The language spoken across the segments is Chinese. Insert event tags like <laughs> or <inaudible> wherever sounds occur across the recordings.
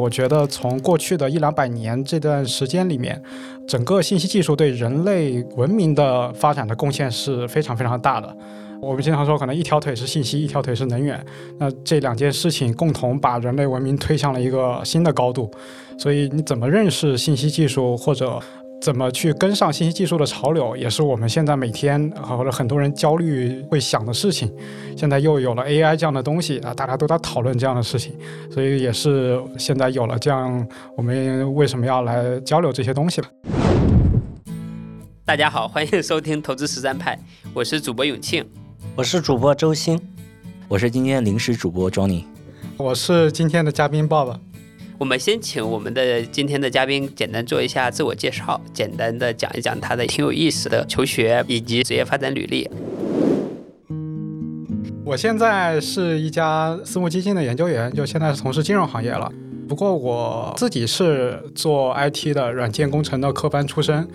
我觉得从过去的一两百年这段时间里面，整个信息技术对人类文明的发展的贡献是非常非常大的。我们经常说，可能一条腿是信息，一条腿是能源。那这两件事情共同把人类文明推向了一个新的高度。所以，你怎么认识信息技术，或者怎么去跟上信息技术的潮流，也是我们现在每天或者很多人焦虑会想的事情。现在又有了 AI 这样的东西啊，大家都在讨论这样的事情，所以也是现在有了这样，我们为什么要来交流这些东西了？大家好，欢迎收听投资实战派，我是主播永庆。我是主播周鑫，我是今天临时主播 Johnny，我是今天的嘉宾爸爸。我们先请我们的今天的嘉宾简单做一下自我介绍，简单的讲一讲他的挺有意思的求学以及职业发展履历。我现在是一家私募基金的研究员，就现在是从事金融行业了。不过我自己是做 IT 的软件工程的科班出身。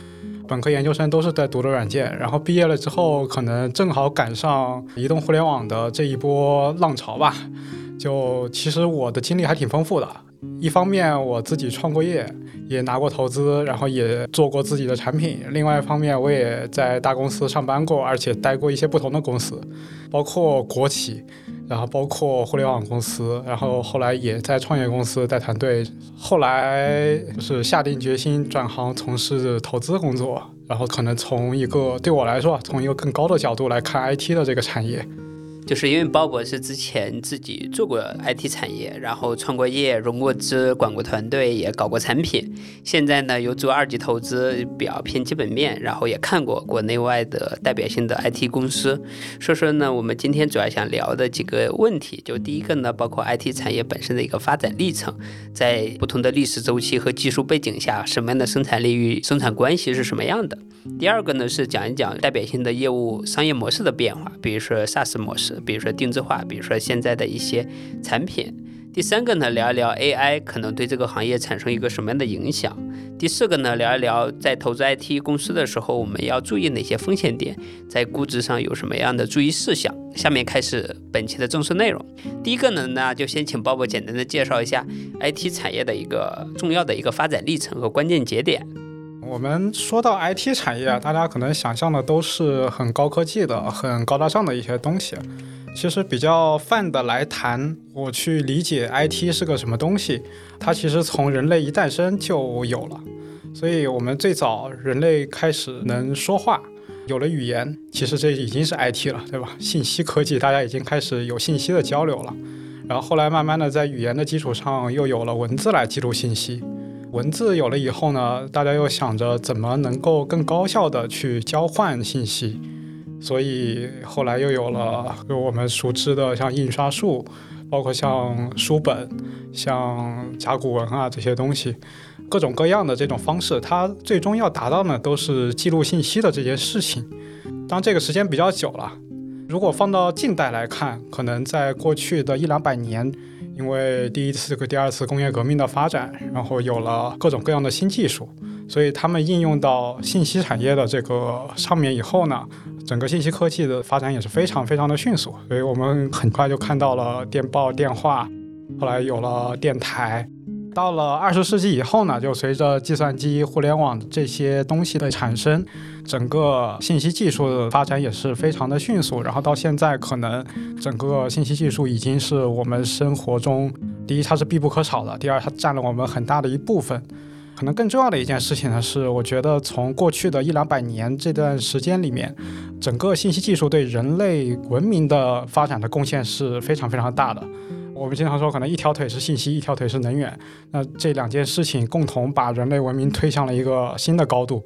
本科、研究生都是在读的软件，然后毕业了之后，可能正好赶上移动互联网的这一波浪潮吧。就其实我的经历还挺丰富的，一方面我自己创过业，也拿过投资，然后也做过自己的产品；另外一方面，我也在大公司上班过，而且待过一些不同的公司，包括国企。然后包括互联网公司，然后后来也在创业公司带团队，后来是下定决心转行从事投资工作，然后可能从一个对我来说，从一个更高的角度来看 IT 的这个产业。就是因为鲍勃是之前自己做过 IT 产业，然后创过业、融过资、管过团队，也搞过产品。现在呢，又做二级投资，比较偏基本面，然后也看过国内外的代表性的 IT 公司。所以说呢，我们今天主要想聊的几个问题，就第一个呢，包括 IT 产业本身的一个发展历程，在不同的历史周期和技术背景下，什么样的生产力与生产关系是什么样的。第二个呢，是讲一讲代表性的业务商业模式的变化，比如说 SaaS 模式。比如说定制化，比如说现在的一些产品。第三个呢，聊一聊 AI 可能对这个行业产生一个什么样的影响。第四个呢，聊一聊在投资 IT 公司的时候，我们要注意哪些风险点，在估值上有什么样的注意事项。下面开始本期的正式内容。第一个呢，那就先请鲍勃简单的介绍一下 IT 产业的一个重要的一个发展历程和关键节点。我们说到 IT 产业啊，大家可能想象的都是很高科技的、很高大上的一些东西。其实比较泛的来谈，我去理解 IT 是个什么东西。它其实从人类一诞生就有了，所以我们最早人类开始能说话，有了语言，其实这已经是 IT 了，对吧？信息科技，大家已经开始有信息的交流了。然后后来慢慢的在语言的基础上，又有了文字来记录信息。文字有了以后呢，大家又想着怎么能够更高效的去交换信息，所以后来又有了我们熟知的像印刷术，包括像书本、像甲骨文啊这些东西，各种各样的这种方式，它最终要达到呢都是记录信息的这件事情。当这个时间比较久了，如果放到近代来看，可能在过去的一两百年。因为第一次和第二次工业革命的发展，然后有了各种各样的新技术，所以他们应用到信息产业的这个上面以后呢，整个信息科技的发展也是非常非常的迅速。所以我们很快就看到了电报、电话，后来有了电台。到了二十世纪以后呢，就随着计算机、互联网这些东西的产生，整个信息技术的发展也是非常的迅速。然后到现在，可能整个信息技术已经是我们生活中，第一它是必不可少的，第二它占了我们很大的一部分。可能更重要的一件事情呢，是我觉得从过去的一两百年这段时间里面，整个信息技术对人类文明的发展的贡献是非常非常大的。我们经常说，可能一条腿是信息，一条腿是能源。那这两件事情共同把人类文明推向了一个新的高度。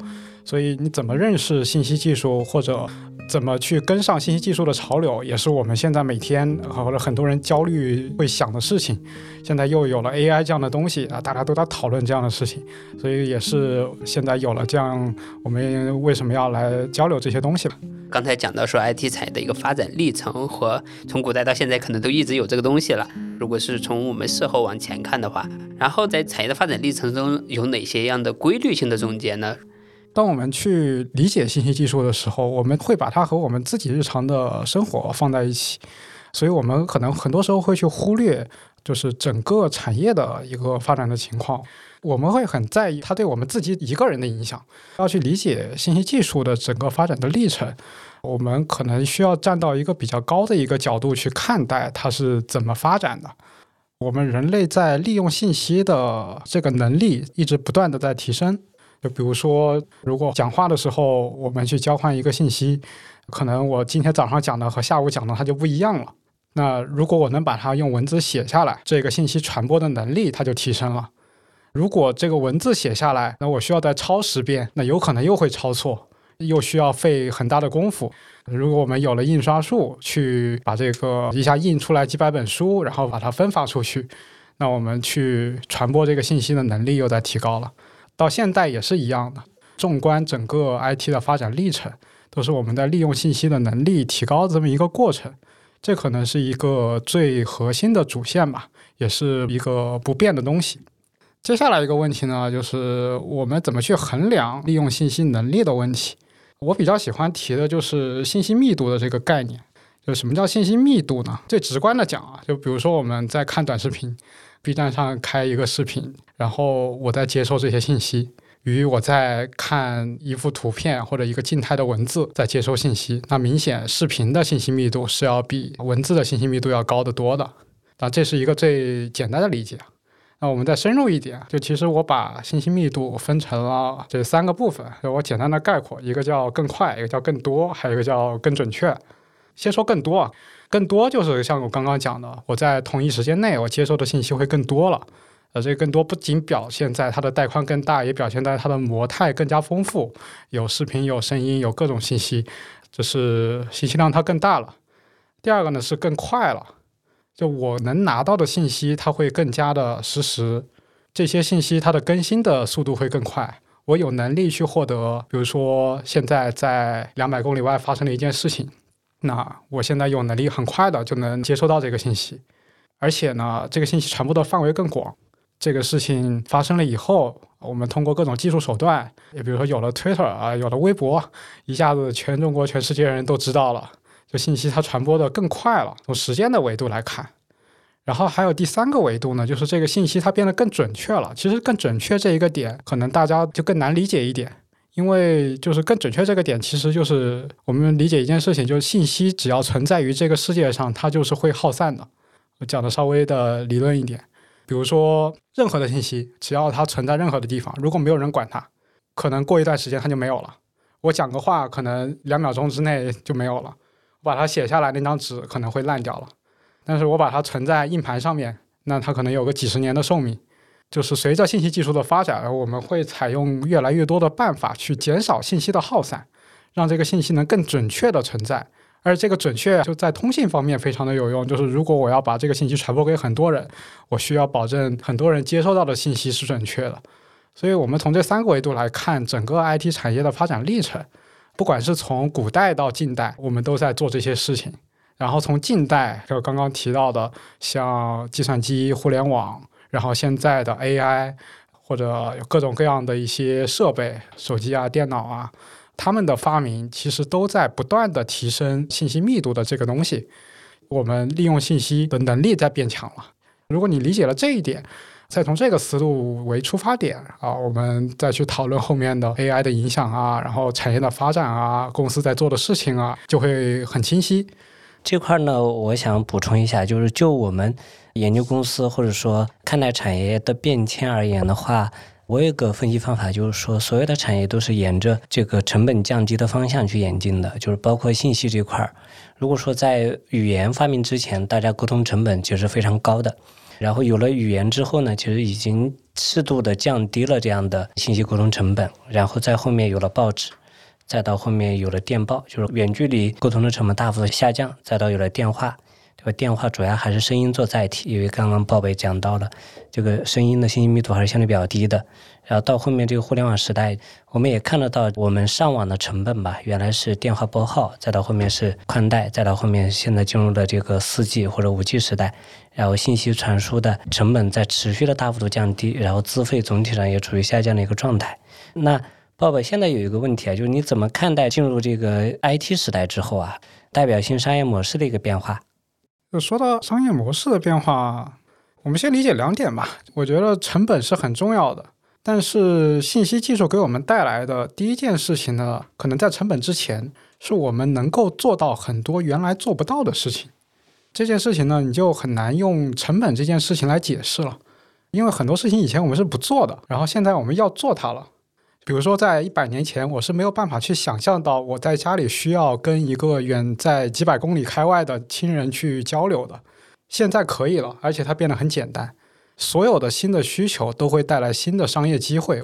所以，你怎么认识信息技术，或者？怎么去跟上信息技术的潮流，也是我们现在每天或者很多人焦虑会想的事情。现在又有了 AI 这样的东西啊，大家都在讨论这样的事情，所以也是现在有了这样，我们为什么要来交流这些东西了刚才讲到说 IT 产业的一个发展历程和从古代到现在可能都一直有这个东西了。如果是从我们事后往前看的话，然后在产业的发展历程中有哪些样的规律性的总结呢？当我们去理解信息技术的时候，我们会把它和我们自己日常的生活放在一起，所以我们可能很多时候会去忽略就是整个产业的一个发展的情况。我们会很在意它对我们自己一个人的影响，要去理解信息技术的整个发展的历程。我们可能需要站到一个比较高的一个角度去看待它是怎么发展的。我们人类在利用信息的这个能力一直不断的在提升。就比如说，如果讲话的时候我们去交换一个信息，可能我今天早上讲的和下午讲的它就不一样了。那如果我能把它用文字写下来，这个信息传播的能力它就提升了。如果这个文字写下来，那我需要再抄十遍，那有可能又会抄错，又需要费很大的功夫。如果我们有了印刷术，去把这个一下印出来几百本书，然后把它分发出去，那我们去传播这个信息的能力又在提高了。到现在也是一样的。纵观整个 IT 的发展历程，都是我们在利用信息的能力提高这么一个过程。这可能是一个最核心的主线吧，也是一个不变的东西。接下来一个问题呢，就是我们怎么去衡量利用信息能力的问题。我比较喜欢提的就是信息密度的这个概念。就什么叫信息密度呢？最直观的讲啊，就比如说我们在看短视频，B 站上开一个视频，然后我在接收这些信息。与我在看一幅图片或者一个静态的文字在接收信息，那明显视频的信息密度是要比文字的信息密度要高得多的。那这是一个最简单的理解。那我们再深入一点，就其实我把信息密度分成了这三个部分，我简单的概括，一个叫更快，一个叫更多，还有一个叫更准确。先说更多啊，更多就是像我刚刚讲的，我在同一时间内我接收的信息会更多了。呃，这更多不仅表现在它的带宽更大，也表现在它的模态更加丰富，有视频、有声音、有各种信息，就是信息量它更大了。第二个呢是更快了，就我能拿到的信息它会更加的实时，这些信息它的更新的速度会更快，我有能力去获得，比如说现在在两百公里外发生了一件事情，那我现在有能力很快的就能接收到这个信息，而且呢，这个信息传播的范围更广。这个事情发生了以后，我们通过各种技术手段，也比如说有了 Twitter 啊，有了微博，一下子全中国、全世界人都知道了，就信息它传播的更快了。从时间的维度来看，然后还有第三个维度呢，就是这个信息它变得更准确了。其实更准确这一个点，可能大家就更难理解一点，因为就是更准确这个点，其实就是我们理解一件事情，就是信息只要存在于这个世界上，它就是会耗散的。我讲的稍微的理论一点。比如说，任何的信息，只要它存在任何的地方，如果没有人管它，可能过一段时间它就没有了。我讲个话，可能两秒钟之内就没有了。我把它写下来，那张纸可能会烂掉了。但是我把它存在硬盘上面，那它可能有个几十年的寿命。就是随着信息技术的发展，我们会采用越来越多的办法去减少信息的耗散，让这个信息能更准确的存在。而这个准确就在通信方面非常的有用，就是如果我要把这个信息传播给很多人，我需要保证很多人接收到的信息是准确的。所以，我们从这三个维度来看整个 IT 产业的发展历程，不管是从古代到近代，我们都在做这些事情。然后从近代，就刚刚提到的像计算机、互联网，然后现在的 AI，或者有各种各样的一些设备，手机啊、电脑啊。他们的发明其实都在不断的提升信息密度的这个东西，我们利用信息的能力在变强了。如果你理解了这一点，再从这个思路为出发点啊，我们再去讨论后面的 AI 的影响啊，然后产业的发展啊，公司在做的事情啊，就会很清晰。这块呢，我想补充一下，就是就我们研究公司或者说看待产业的变迁而言的话。我有个分析方法，就是说，所有的产业都是沿着这个成本降低的方向去演进的，就是包括信息这块儿。如果说在语言发明之前，大家沟通成本其实非常高的，然后有了语言之后呢，其实已经适度的降低了这样的信息沟通成本，然后在后面有了报纸，再到后面有了电报，就是远距离沟通的成本大幅的下降，再到有了电话。这个电话主要还是声音做载体，因为刚刚鲍北讲到了，这个声音的信息密度还是相对比较低的。然后到后面这个互联网时代，我们也看得到我们上网的成本吧，原来是电话拨号，再到后面是宽带，再到后面现在进入了这个四 G 或者五 G 时代，然后信息传输的成本在持续的大幅度降低，然后资费总体上也处于下降的一个状态。那鲍北现在有一个问题啊，就是你怎么看待进入这个 IT 时代之后啊，代表性商业模式的一个变化？就说到商业模式的变化，我们先理解两点吧。我觉得成本是很重要的，但是信息技术给我们带来的第一件事情呢，可能在成本之前，是我们能够做到很多原来做不到的事情。这件事情呢，你就很难用成本这件事情来解释了，因为很多事情以前我们是不做的，然后现在我们要做它了。比如说，在一百年前，我是没有办法去想象到我在家里需要跟一个远在几百公里开外的亲人去交流的。现在可以了，而且它变得很简单。所有的新的需求都会带来新的商业机会。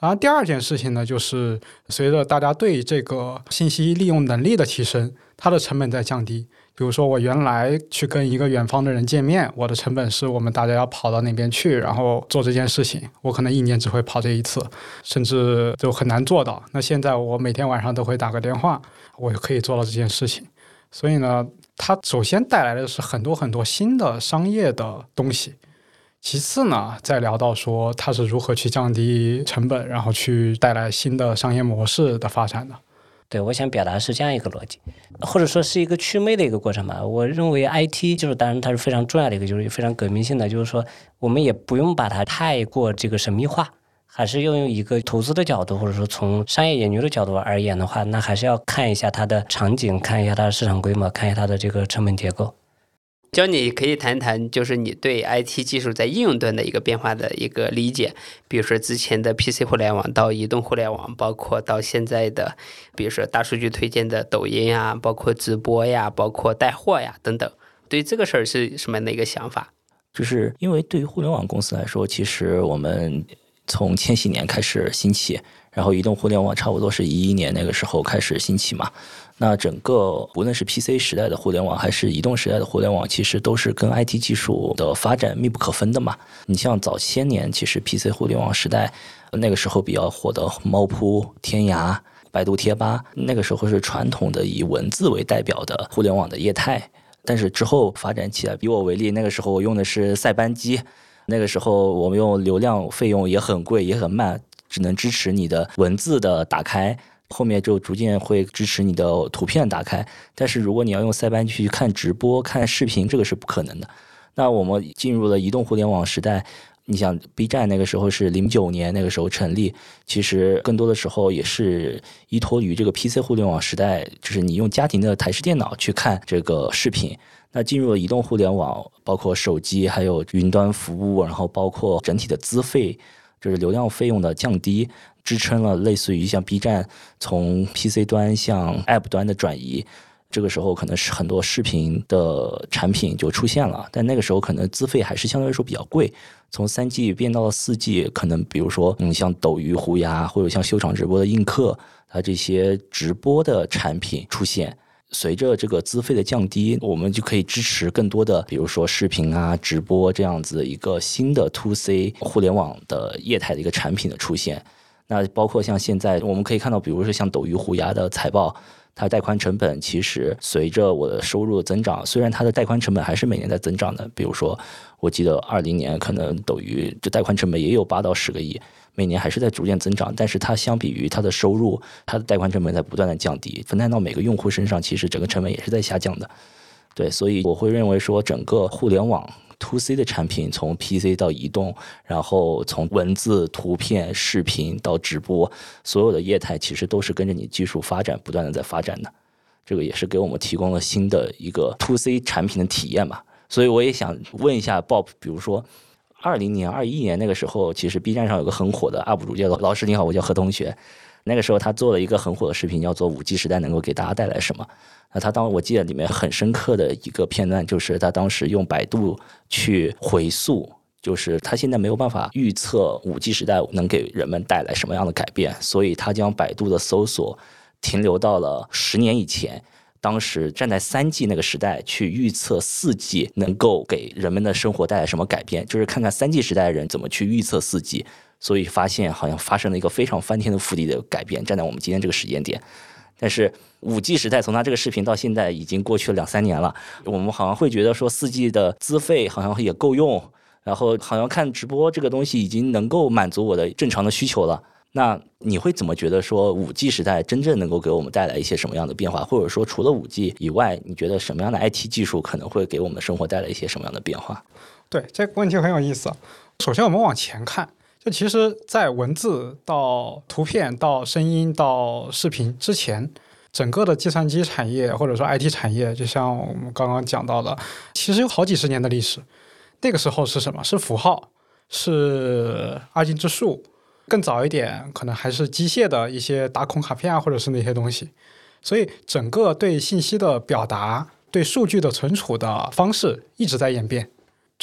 然后第二件事情呢，就是随着大家对这个信息利用能力的提升，它的成本在降低。比如说，我原来去跟一个远方的人见面，我的成本是我们大家要跑到那边去，然后做这件事情，我可能一年只会跑这一次，甚至就很难做到。那现在我每天晚上都会打个电话，我就可以做到这件事情。所以呢，它首先带来的是很多很多新的商业的东西。其次呢，再聊到说它是如何去降低成本，然后去带来新的商业模式的发展的。对，我想表达是这样一个逻辑，或者说是一个祛魅的一个过程吧。我认为 IT 就是，当然它是非常重要的一个，就是非常革命性的，就是说我们也不用把它太过这个神秘化，还是要用一个投资的角度，或者说从商业研究的角度而言的话，那还是要看一下它的场景，看一下它的市场规模，看一下它的这个成本结构。教你可以谈谈，就是你对 IT 技术在应用端的一个变化的一个理解，比如说之前的 PC 互联网到移动互联网，包括到现在的，比如说大数据推荐的抖音啊，包括直播呀，包括带货呀等等，对这个事儿是什么样的一个想法？就是因为对于互联网公司来说，其实我们从千禧年开始兴起，然后移动互联网差不多是一一年那个时候开始兴起嘛。那整个无论是 PC 时代的互联网，还是移动时代的互联网，其实都是跟 IT 技术的发展密不可分的嘛。你像早些年，其实 PC 互联网时代，那个时候比较火的猫扑、天涯、百度贴吧，那个时候是传统的以文字为代表的互联网的业态。但是之后发展起来，以我为例，那个时候我用的是塞班机，那个时候我们用流量费用也很贵，也很慢，只能支持你的文字的打开。后面就逐渐会支持你的图片打开，但是如果你要用塞班去看直播、看视频，这个是不可能的。那我们进入了移动互联网时代，你想 B 站那个时候是零九年那个时候成立，其实更多的时候也是依托于这个 PC 互联网时代，就是你用家庭的台式电脑去看这个视频。那进入了移动互联网，包括手机，还有云端服务，然后包括整体的资费，就是流量费用的降低。支撑了类似于像 B 站从 PC 端向 App 端的转移，这个时候可能是很多视频的产品就出现了，但那个时候可能资费还是相对来说比较贵。从三 G 变到了四 G，可能比如说嗯像斗鱼、虎牙，或者像秀场直播的映客，它这些直播的产品出现，随着这个资费的降低，我们就可以支持更多的，比如说视频啊、直播这样子一个新的 To C 互联网的业态的一个产品的出现。那包括像现在，我们可以看到，比如说像斗鱼、虎牙的财报，它带宽成本其实随着我的收入的增长，虽然它的带宽成本还是每年在增长的。比如说，我记得二零年可能斗鱼这带宽成本也有八到十个亿，每年还是在逐渐增长。但是它相比于它的收入，它的带宽成本在不断的降低，分摊到每个用户身上，其实整个成本也是在下降的。对，所以我会认为说，整个互联网。To C 的产品从 PC 到移动，然后从文字、图片、视频到直播，所有的业态其实都是跟着你技术发展不断的在发展的。这个也是给我们提供了新的一个 to C 产品的体验吧。所以我也想问一下 Bob，比如说二零年、二一年那个时候，其实 B 站上有个很火的 UP 主叫老师你好，我叫何同学。那个时候他做了一个很火的视频，叫做“五 G 时代能够给大家带来什么”。那他当我记得里面很深刻的一个片段，就是他当时用百度去回溯，就是他现在没有办法预测五 G 时代能给人们带来什么样的改变，所以他将百度的搜索停留到了十年以前，当时站在三 G 那个时代去预测四 G 能够给人们的生活带来什么改变，就是看看三 G 时代的人怎么去预测四 G。所以发现好像发生了一个非常翻天的覆地的改变，站在我们今天这个时间点。但是五 G 时代从他这个视频到现在已经过去了两三年了，我们好像会觉得说四 G 的资费好像也够用，然后好像看直播这个东西已经能够满足我的正常的需求了。那你会怎么觉得说五 G 时代真正能够给我们带来一些什么样的变化？或者说除了五 G 以外，你觉得什么样的 IT 技术可能会给我们生活带来一些什么样的变化？对这个问题很有意思。首先，我们往前看，就其实，在文字到图片到声音到视频之前，整个的计算机产业或者说 IT 产业，就像我们刚刚讲到的，其实有好几十年的历史。那个时候是什么？是符号，是二进制数。更早一点，可能还是机械的一些打孔卡片啊，或者是那些东西。所以，整个对信息的表达、对数据的存储的方式一直在演变。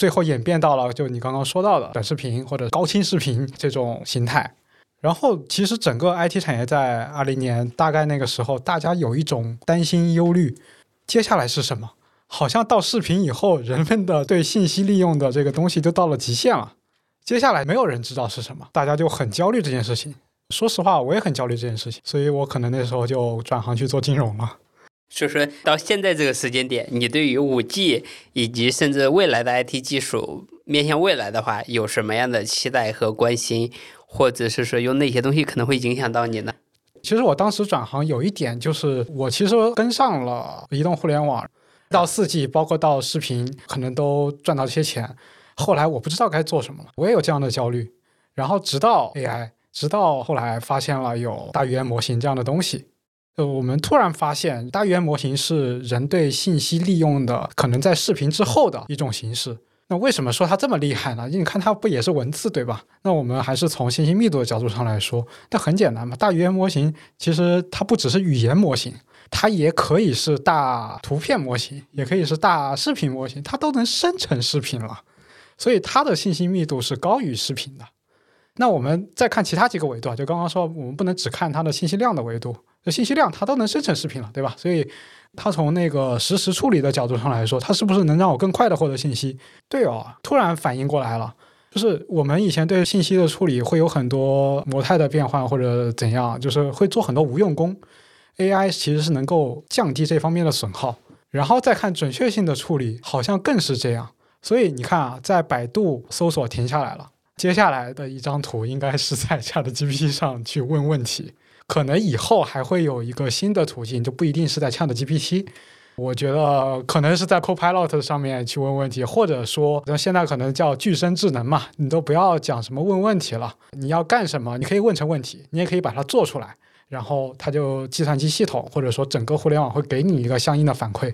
最后演变到了就你刚刚说到的短视频或者高清视频这种形态，然后其实整个 IT 产业在二零年大概那个时候，大家有一种担心忧虑，接下来是什么？好像到视频以后，人们的对信息利用的这个东西就到了极限了，接下来没有人知道是什么，大家就很焦虑这件事情。说实话，我也很焦虑这件事情，所以我可能那时候就转行去做金融了。所以说到现在这个时间点，你对于五 G 以及甚至未来的 IT 技术面向未来的话，有什么样的期待和关心，或者是说有哪些东西可能会影响到你呢？其实我当时转行有一点就是，我其实跟上了移动互联网，到四 G，包括到视频，可能都赚到这些钱。后来我不知道该做什么了，我也有这样的焦虑。然后直到 AI，直到后来发现了有大语言模型这样的东西。呃，我们突然发现，大语言模型是人对信息利用的可能在视频之后的一种形式。那为什么说它这么厉害呢？你看它不也是文字对吧？那我们还是从信息密度的角度上来说，那很简单嘛。大语言模型其实它不只是语言模型，它也可以是大图片模型，也可以是大视频模型，它都能生成视频了。所以它的信息密度是高于视频的。那我们再看其他几个维度啊，就刚刚说，我们不能只看它的信息量的维度。这信息量它都能生成视频了，对吧？所以它从那个实时处理的角度上来说，它是不是能让我更快的获得信息？对哦，突然反应过来了，就是我们以前对信息的处理会有很多模态的变换或者怎样，就是会做很多无用功。AI 其实是能够降低这方面的损耗，然后再看准确性的处理，好像更是这样。所以你看啊，在百度搜索停下来了，接下来的一张图应该是在 <laughs> ChatGPT 上去问问题。可能以后还会有一个新的途径，就不一定是在 Chat GPT。我觉得可能是在 Copilot 上面去问问题，或者说，那现在可能叫具身智能嘛，你都不要讲什么问问题了，你要干什么，你可以问成问题，你也可以把它做出来，然后它就计算机系统或者说整个互联网会给你一个相应的反馈。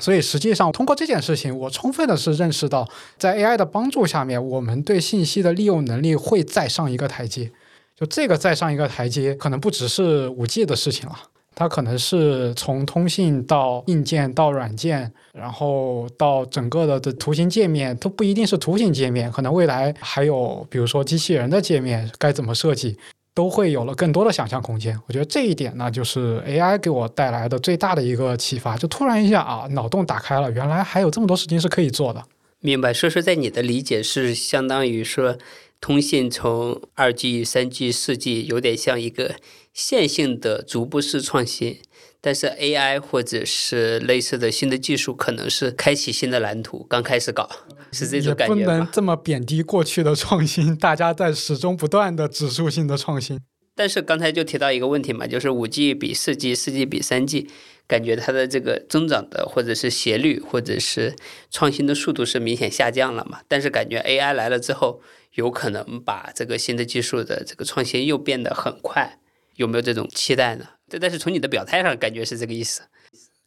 所以实际上通过这件事情，我充分的是认识到，在 AI 的帮助下面，我们对信息的利用能力会再上一个台阶。就这个再上一个台阶，可能不只是五 G 的事情了，它可能是从通信到硬件到软件，然后到整个的的图形界面都不一定是图形界面，可能未来还有比如说机器人的界面该怎么设计，都会有了更多的想象空间。我觉得这一点呢，就是 AI 给我带来的最大的一个启发，就突然一下啊，脑洞打开了，原来还有这么多事情是可以做的。明白，说说在你的理解是相当于说。通信从二 G、三 G、四 G 有点像一个线性的逐步式创新，但是 AI 或者是类似的新的技术，可能是开启新的蓝图，刚开始搞，是这种感觉不能这么贬低过去的创新，大家在始终不断的指数性的创新。但是刚才就提到一个问题嘛，就是五 G 比四 G，四 G 比三 G，感觉它的这个增长的或者是斜率，或者是创新的速度是明显下降了嘛？但是感觉 AI 来了之后。有可能把这个新的技术的这个创新又变得很快，有没有这种期待呢？这但是从你的表态上感觉是这个意思。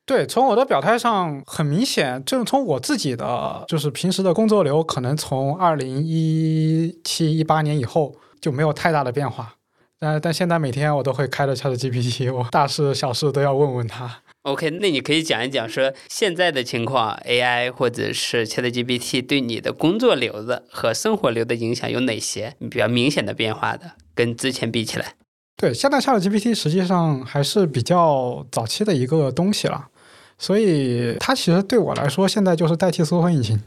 对，从我的表态上很明显，就是从我自己的就是平时的工作流，可能从二零一七一八年以后就没有太大的变化。但但现在每天我都会开着 Chat GPT，我大事小事都要问问他。OK，那你可以讲一讲说现在的情况，AI 或者是 ChatGPT 对你的工作流的和生活流的影响有哪些比较明显的变化的？跟之前比起来，对，现在 ChatGPT 实际上还是比较早期的一个东西了，所以它其实对我来说现在就是代替搜索引擎。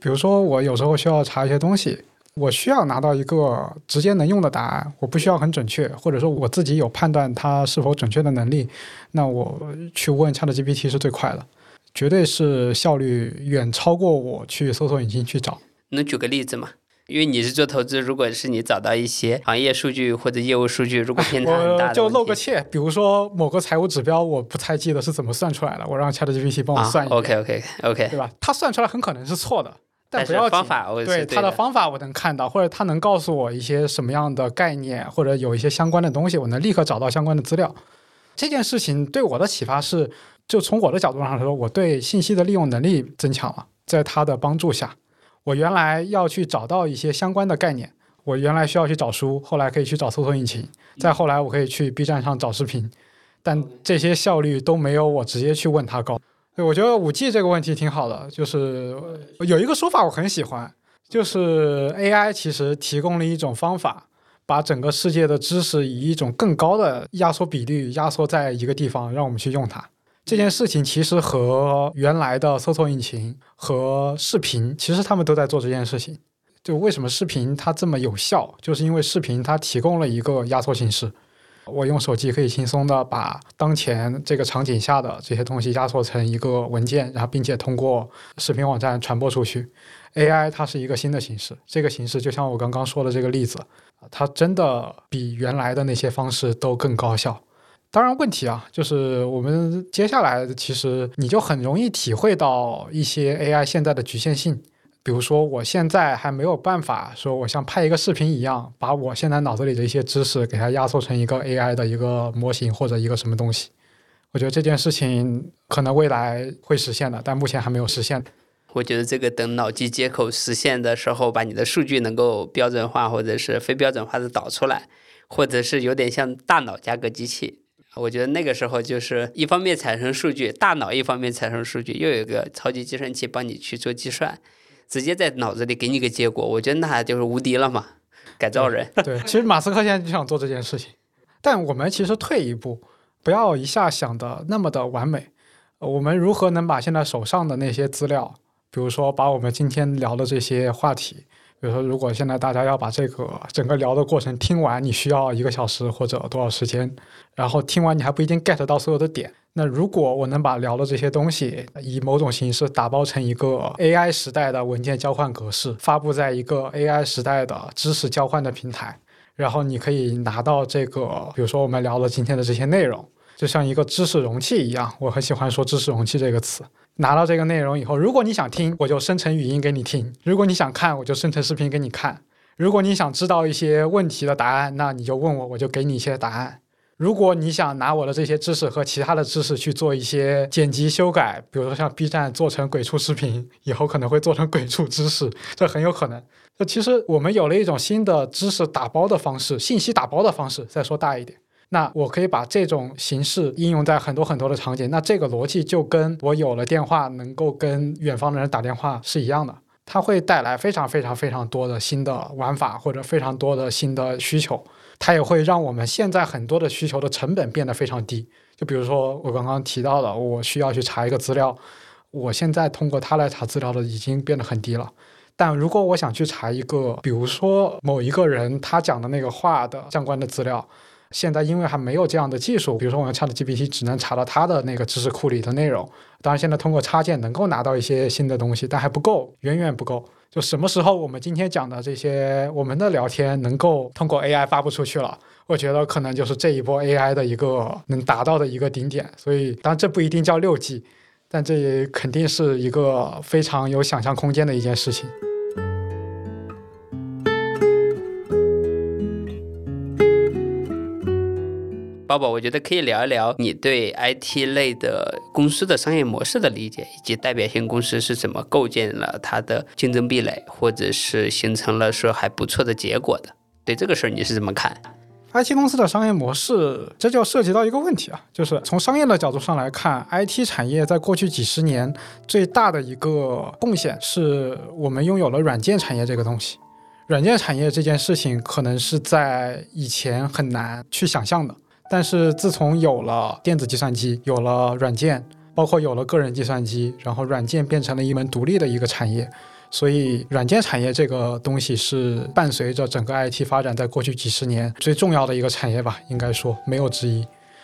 比如说我有时候需要查一些东西。我需要拿到一个直接能用的答案，我不需要很准确，或者说我自己有判断它是否准确的能力，那我去问 ChatGPT 是最快的，绝对是效率远超过我去搜索引擎去找。能举个例子吗？因为你是做投资，如果是你找到一些行业数据或者业务数据，如果偏 <laughs> 差很大，就露个怯，比如说某个财务指标，我不太记得是怎么算出来的，我让 ChatGPT 帮我算一下。OK OK OK，对吧？它算出来很可能是错的。但不要紧方法我对他的方法我能看到，或者他能告诉我一些什么样的概念，或者有一些相关的东西，我能立刻找到相关的资料。这件事情对我的启发是，就从我的角度上来说，我对信息的利用能力增强了。在他的帮助下，我原来要去找到一些相关的概念，我原来需要去找书，后来可以去找搜索引擎，再后来我可以去 B 站上找视频，但这些效率都没有我直接去问他高。对，我觉得五 G 这个问题挺好的，就是有一个说法我很喜欢，就是 AI 其实提供了一种方法，把整个世界的知识以一种更高的压缩比率压缩在一个地方，让我们去用它。这件事情其实和原来的搜索引擎和视频，其实他们都在做这件事情。就为什么视频它这么有效，就是因为视频它提供了一个压缩形式。我用手机可以轻松的把当前这个场景下的这些东西压缩成一个文件，然后并且通过视频网站传播出去。AI 它是一个新的形式，这个形式就像我刚刚说的这个例子，它真的比原来的那些方式都更高效。当然，问题啊，就是我们接下来其实你就很容易体会到一些 AI 现在的局限性。比如说，我现在还没有办法说，我像拍一个视频一样，把我现在脑子里的一些知识给它压缩成一个 AI 的一个模型或者一个什么东西。我觉得这件事情可能未来会实现的，但目前还没有实现。我觉得这个等脑机接口实现的时候，把你的数据能够标准化或者是非标准化的导出来，或者是有点像大脑加个机器。我觉得那个时候就是一方面产生数据，大脑一方面产生数据，又有一个超级计算器帮你去做计算，直接在脑子里给你个结果。我觉得那就是无敌了嘛，改造人。<laughs> 对，其实马斯克现在就想做这件事情，但我们其实退一步，不要一下想的那么的完美。呃我们如何能把现在手上的那些资料，比如说把我们今天聊的这些话题，比如说如果现在大家要把这个整个聊的过程听完，你需要一个小时或者多少时间，然后听完你还不一定 get 到所有的点。那如果我能把聊的这些东西以某种形式打包成一个 AI 时代的文件交换格式，发布在一个 AI 时代的知识交换的平台，然后你可以拿到这个，比如说我们聊了今天的这些内容，就像一个知识容器一样。我很喜欢说知识容器这个词。拿到这个内容以后，如果你想听，我就生成语音给你听；如果你想看，我就生成视频给你看；如果你想知道一些问题的答案，那你就问我，我就给你一些答案。如果你想拿我的这些知识和其他的知识去做一些剪辑修改，比如说像 B 站做成鬼畜视频，以后可能会做成鬼畜知识，这很有可能。那其实我们有了一种新的知识打包的方式，信息打包的方式。再说大一点，那我可以把这种形式应用在很多很多的场景。那这个逻辑就跟我有了电话能够跟远方的人打电话是一样的，它会带来非常非常非常多的新的玩法或者非常多的新的需求。它也会让我们现在很多的需求的成本变得非常低。就比如说我刚刚提到的，我需要去查一个资料，我现在通过它来查资料的已经变得很低了。但如果我想去查一个，比如说某一个人他讲的那个话的相关的资料，现在因为还没有这样的技术，比如说我用 ChatGPT 只能查到他的那个知识库里的内容。当然，现在通过插件能够拿到一些新的东西，但还不够，远远不够。就什么时候我们今天讲的这些我们的聊天能够通过 AI 发布出去了，我觉得可能就是这一波 AI 的一个能达到的一个顶点。所以，当然这不一定叫六 G，但这也肯定是一个非常有想象空间的一件事情。宝宝，我觉得可以聊一聊你对 IT 类的公司的商业模式的理解，以及代表性公司是怎么构建了它的竞争壁垒，或者是形成了说还不错的结果的。对这个事儿你是怎么看？IT 公司的商业模式，这就涉及到一个问题啊，就是从商业的角度上来看，IT 产业在过去几十年最大的一个贡献是我们拥有了软件产业这个东西。软件产业这件事情可能是在以前很难去想象的，但是自从有了电子计算机，有了软件，包括有了个人计算机，然后软件变成了一门独立的一个产业。所以，软件产业这个东西是伴随着整个 IT 发展，在过去几十年最重要的一个产业吧，应该说没有之一。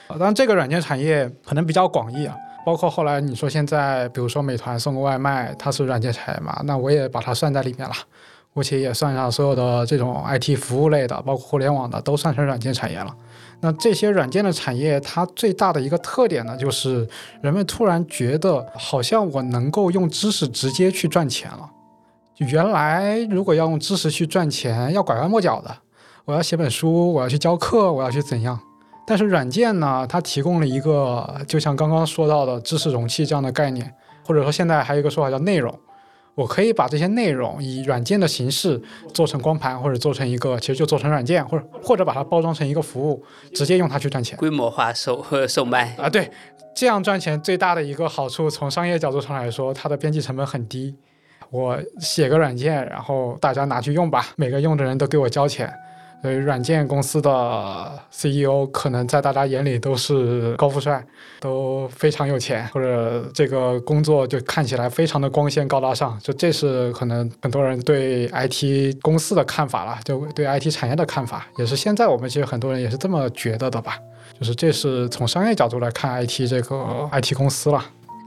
啊当然，这个软件产业可能比较广义啊，包括后来你说现在，比如说美团送个外卖，它是软件产业嘛，那我也把它算在里面了，而且也算上所有的这种 IT 服务类的，包括互联网的，都算成软件产业了。那这些软件的产业，它最大的一个特点呢，就是人们突然觉得好像我能够用知识直接去赚钱了。原来如果要用知识去赚钱，要拐弯抹角的，我要写本书，我要去教课，我要去怎样？但是软件呢，它提供了一个，就像刚刚说到的知识容器这样的概念，或者说现在还有一个说法叫内容。我可以把这些内容以软件的形式做成光盘，或者做成一个，其实就做成软件，或者或者把它包装成一个服务，直接用它去赚钱。规模化售售卖啊，对，这样赚钱最大的一个好处，从商业角度上来说，它的边际成本很低。我写个软件，然后大家拿去用吧，每个用的人都给我交钱。所以，软件公司的 CEO 可能在大家眼里都是高富帅，都非常有钱，或者这个工作就看起来非常的光鲜高大上。就这是可能很多人对 IT 公司的看法了，就对 IT 产业的看法，也是现在我们其实很多人也是这么觉得的吧。就是这是从商业角度来看 IT 这个 IT 公司了。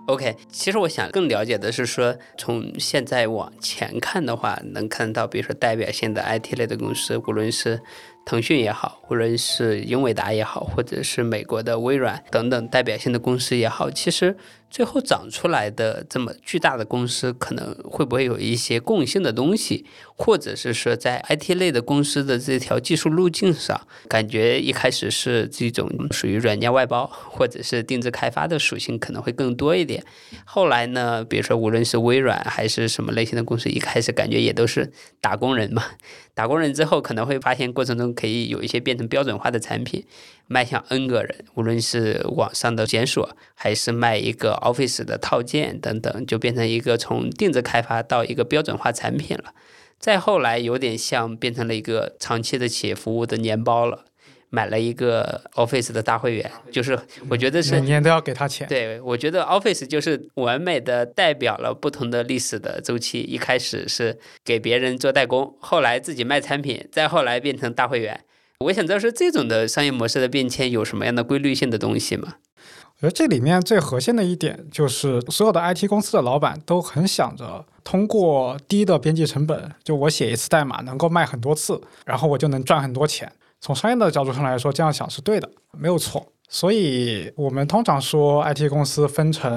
OK，其实我想更了解的是说，从现在往前看的话，能看到，比如说代表性的 IT 类的公司，无论是腾讯也好，无论是英伟达也好，或者是美国的微软等等代表性的公司也好，其实。最后长出来的这么巨大的公司，可能会不会有一些共性的东西，或者是说在 IT 类的公司的这条技术路径上，感觉一开始是这种属于软件外包或者是定制开发的属性可能会更多一点。后来呢，比如说无论是微软还是什么类型的公司，一开始感觉也都是打工人嘛。打工人之后可能会发现过程中可以有一些变成标准化的产品，卖向 N 个人，无论是网上的检索，还是卖一个 Office 的套件等等，就变成一个从定制开发到一个标准化产品了。再后来有点像变成了一个长期的企业服务的年包了。买了一个 Office 的大会员，就是我觉得是每年都要给他钱。对，我觉得 Office 就是完美的代表了不同的历史的周期。一开始是给别人做代工，后来自己卖产品，再后来变成大会员。我想知道是这种的商业模式的变迁有什么样的规律性的东西吗？我觉得这里面最核心的一点就是，所有的 IT 公司的老板都很想着通过低的边际成本，就我写一次代码能够卖很多次，然后我就能赚很多钱。从商业的角度上来说，这样想是对的，没有错。所以，我们通常说 IT 公司分成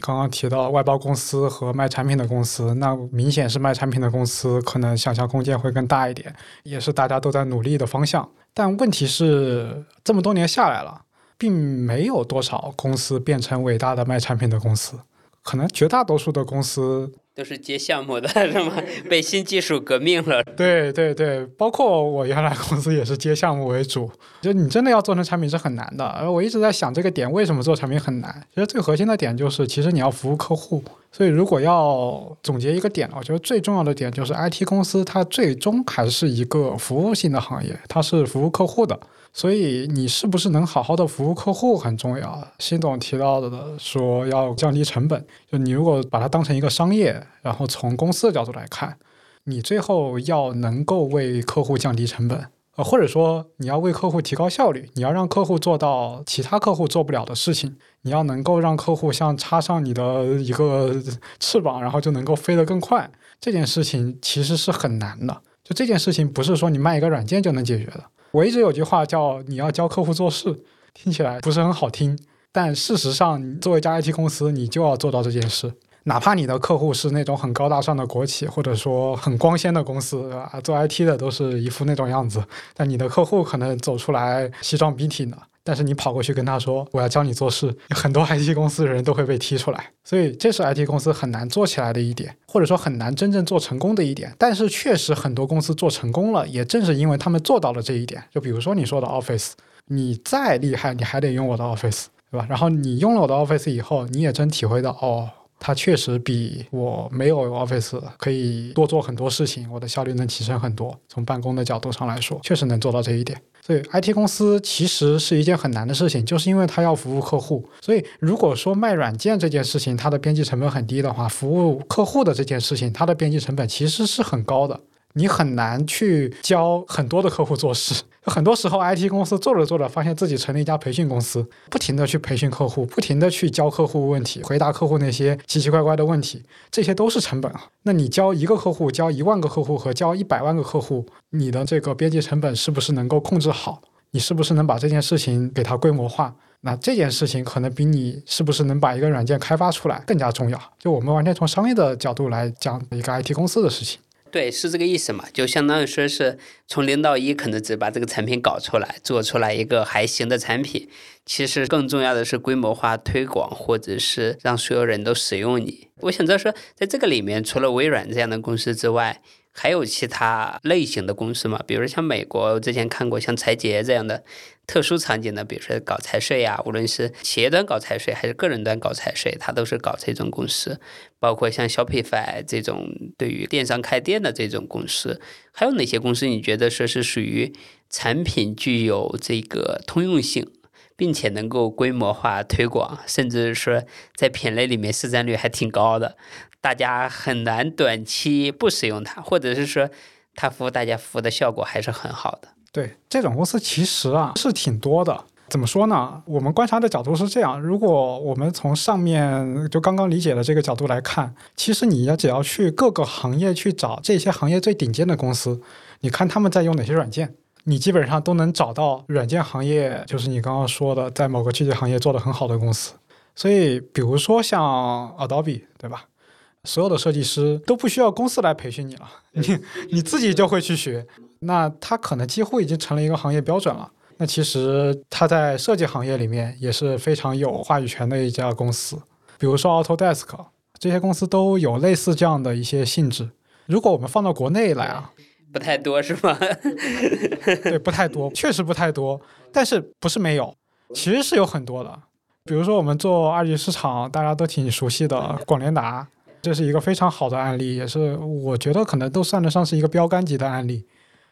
刚刚提到外包公司和卖产品的公司，那明显是卖产品的公司，可能想象空间会更大一点，也是大家都在努力的方向。但问题是，这么多年下来了，并没有多少公司变成伟大的卖产品的公司，可能绝大多数的公司。都是接项目的，是吗？被新技术革命了。对 <laughs> 对对，包括我原来公司也是接项目为主。就你真的要做成产品是很难的。而我一直在想这个点，为什么做产品很难？其实最核心的点就是，其实你要服务客户。所以如果要总结一个点，我觉得最重要的点就是，IT 公司它最终还是一个服务性的行业，它是服务客户的。所以你是不是能好好的服务客户很重要。辛总提到的说要降低成本，就你如果把它当成一个商业，然后从公司的角度来看，你最后要能够为客户降低成本，呃，或者说你要为客户提高效率，你要让客户做到其他客户做不了的事情，你要能够让客户像插上你的一个翅膀，然后就能够飞得更快。这件事情其实是很难的。就这件事情不是说你卖一个软件就能解决的。我一直有句话叫“你要教客户做事”，听起来不是很好听，但事实上，作为一家 IT 公司，你就要做到这件事。哪怕你的客户是那种很高大上的国企，或者说很光鲜的公司，啊，做 IT 的都是一副那种样子，但你的客户可能走出来西装笔挺的。但是你跑过去跟他说我要教你做事，很多 <laughs> IT 公司的人都会被踢出来，所以这是 IT 公司很难做起来的一点，或者说很难真正做成功的一点。但是确实很多公司做成功了，也正是因为他们做到了这一点。就比如说你说的 Office，你再厉害，你还得用我的 Office，对吧？然后你用了我的 Office 以后，你也真体会到哦。它确实比我没有 Office 可以多做很多事情，我的效率能提升很多。从办公的角度上来说，确实能做到这一点。所以 IT 公司其实是一件很难的事情，就是因为它要服务客户。所以如果说卖软件这件事情它的边际成本很低的话，服务客户的这件事情它的边际成本其实是很高的。你很难去教很多的客户做事。<laughs> 很多时候，IT 公司做着做着，发现自己成了一家培训公司，不停的去培训客户，不停的去教客户问题，回答客户那些奇奇怪怪的问题，这些都是成本啊。那你教一个客户，教一万个客户和教一百万个客户，你的这个边际成本是不是能够控制好？你是不是能把这件事情给它规模化？那这件事情可能比你是不是能把一个软件开发出来更加重要。就我们完全从商业的角度来讲一个 IT 公司的事情。对，是这个意思嘛？就相当于说是从零到一，可能只把这个产品搞出来，做出来一个还行的产品。其实更重要的是规模化推广，或者是让所有人都使用你。我想知道说，在这个里面，除了微软这样的公司之外，还有其他类型的公司吗？比如像美国，我之前看过像财杰这样的特殊场景的，比如说搞财税啊，无论是企业端搞财税还是个人端搞财税，它都是搞这种公司。包括像 Shopify 这种对于电商开店的这种公司，还有哪些公司你觉得说是属于产品具有这个通用性，并且能够规模化推广，甚至说在品类里面市占率还挺高的？大家很难短期不使用它，或者是说它服务大家服务的效果还是很好的。对，这种公司其实啊是挺多的。怎么说呢？我们观察的角度是这样：如果我们从上面就刚刚理解的这个角度来看，其实你要只要去各个行业去找这些行业最顶尖的公司，你看他们在用哪些软件，你基本上都能找到软件行业就是你刚刚说的在某个具体行业做得很好的公司。所以，比如说像 Adobe，对吧？所有的设计师都不需要公司来培训你了，你你自己就会去学。那它可能几乎已经成了一个行业标准了。那其实它在设计行业里面也是非常有话语权的一家公司。比如说 Autodesk 这些公司都有类似这样的一些性质。如果我们放到国内来啊，<laughs> 不太多是吗？<laughs> 对，不太多，确实不太多。但是不是没有，其实是有很多的。比如说我们做二级市场，大家都挺熟悉的广联达。这是一个非常好的案例，也是我觉得可能都算得上是一个标杆级的案例。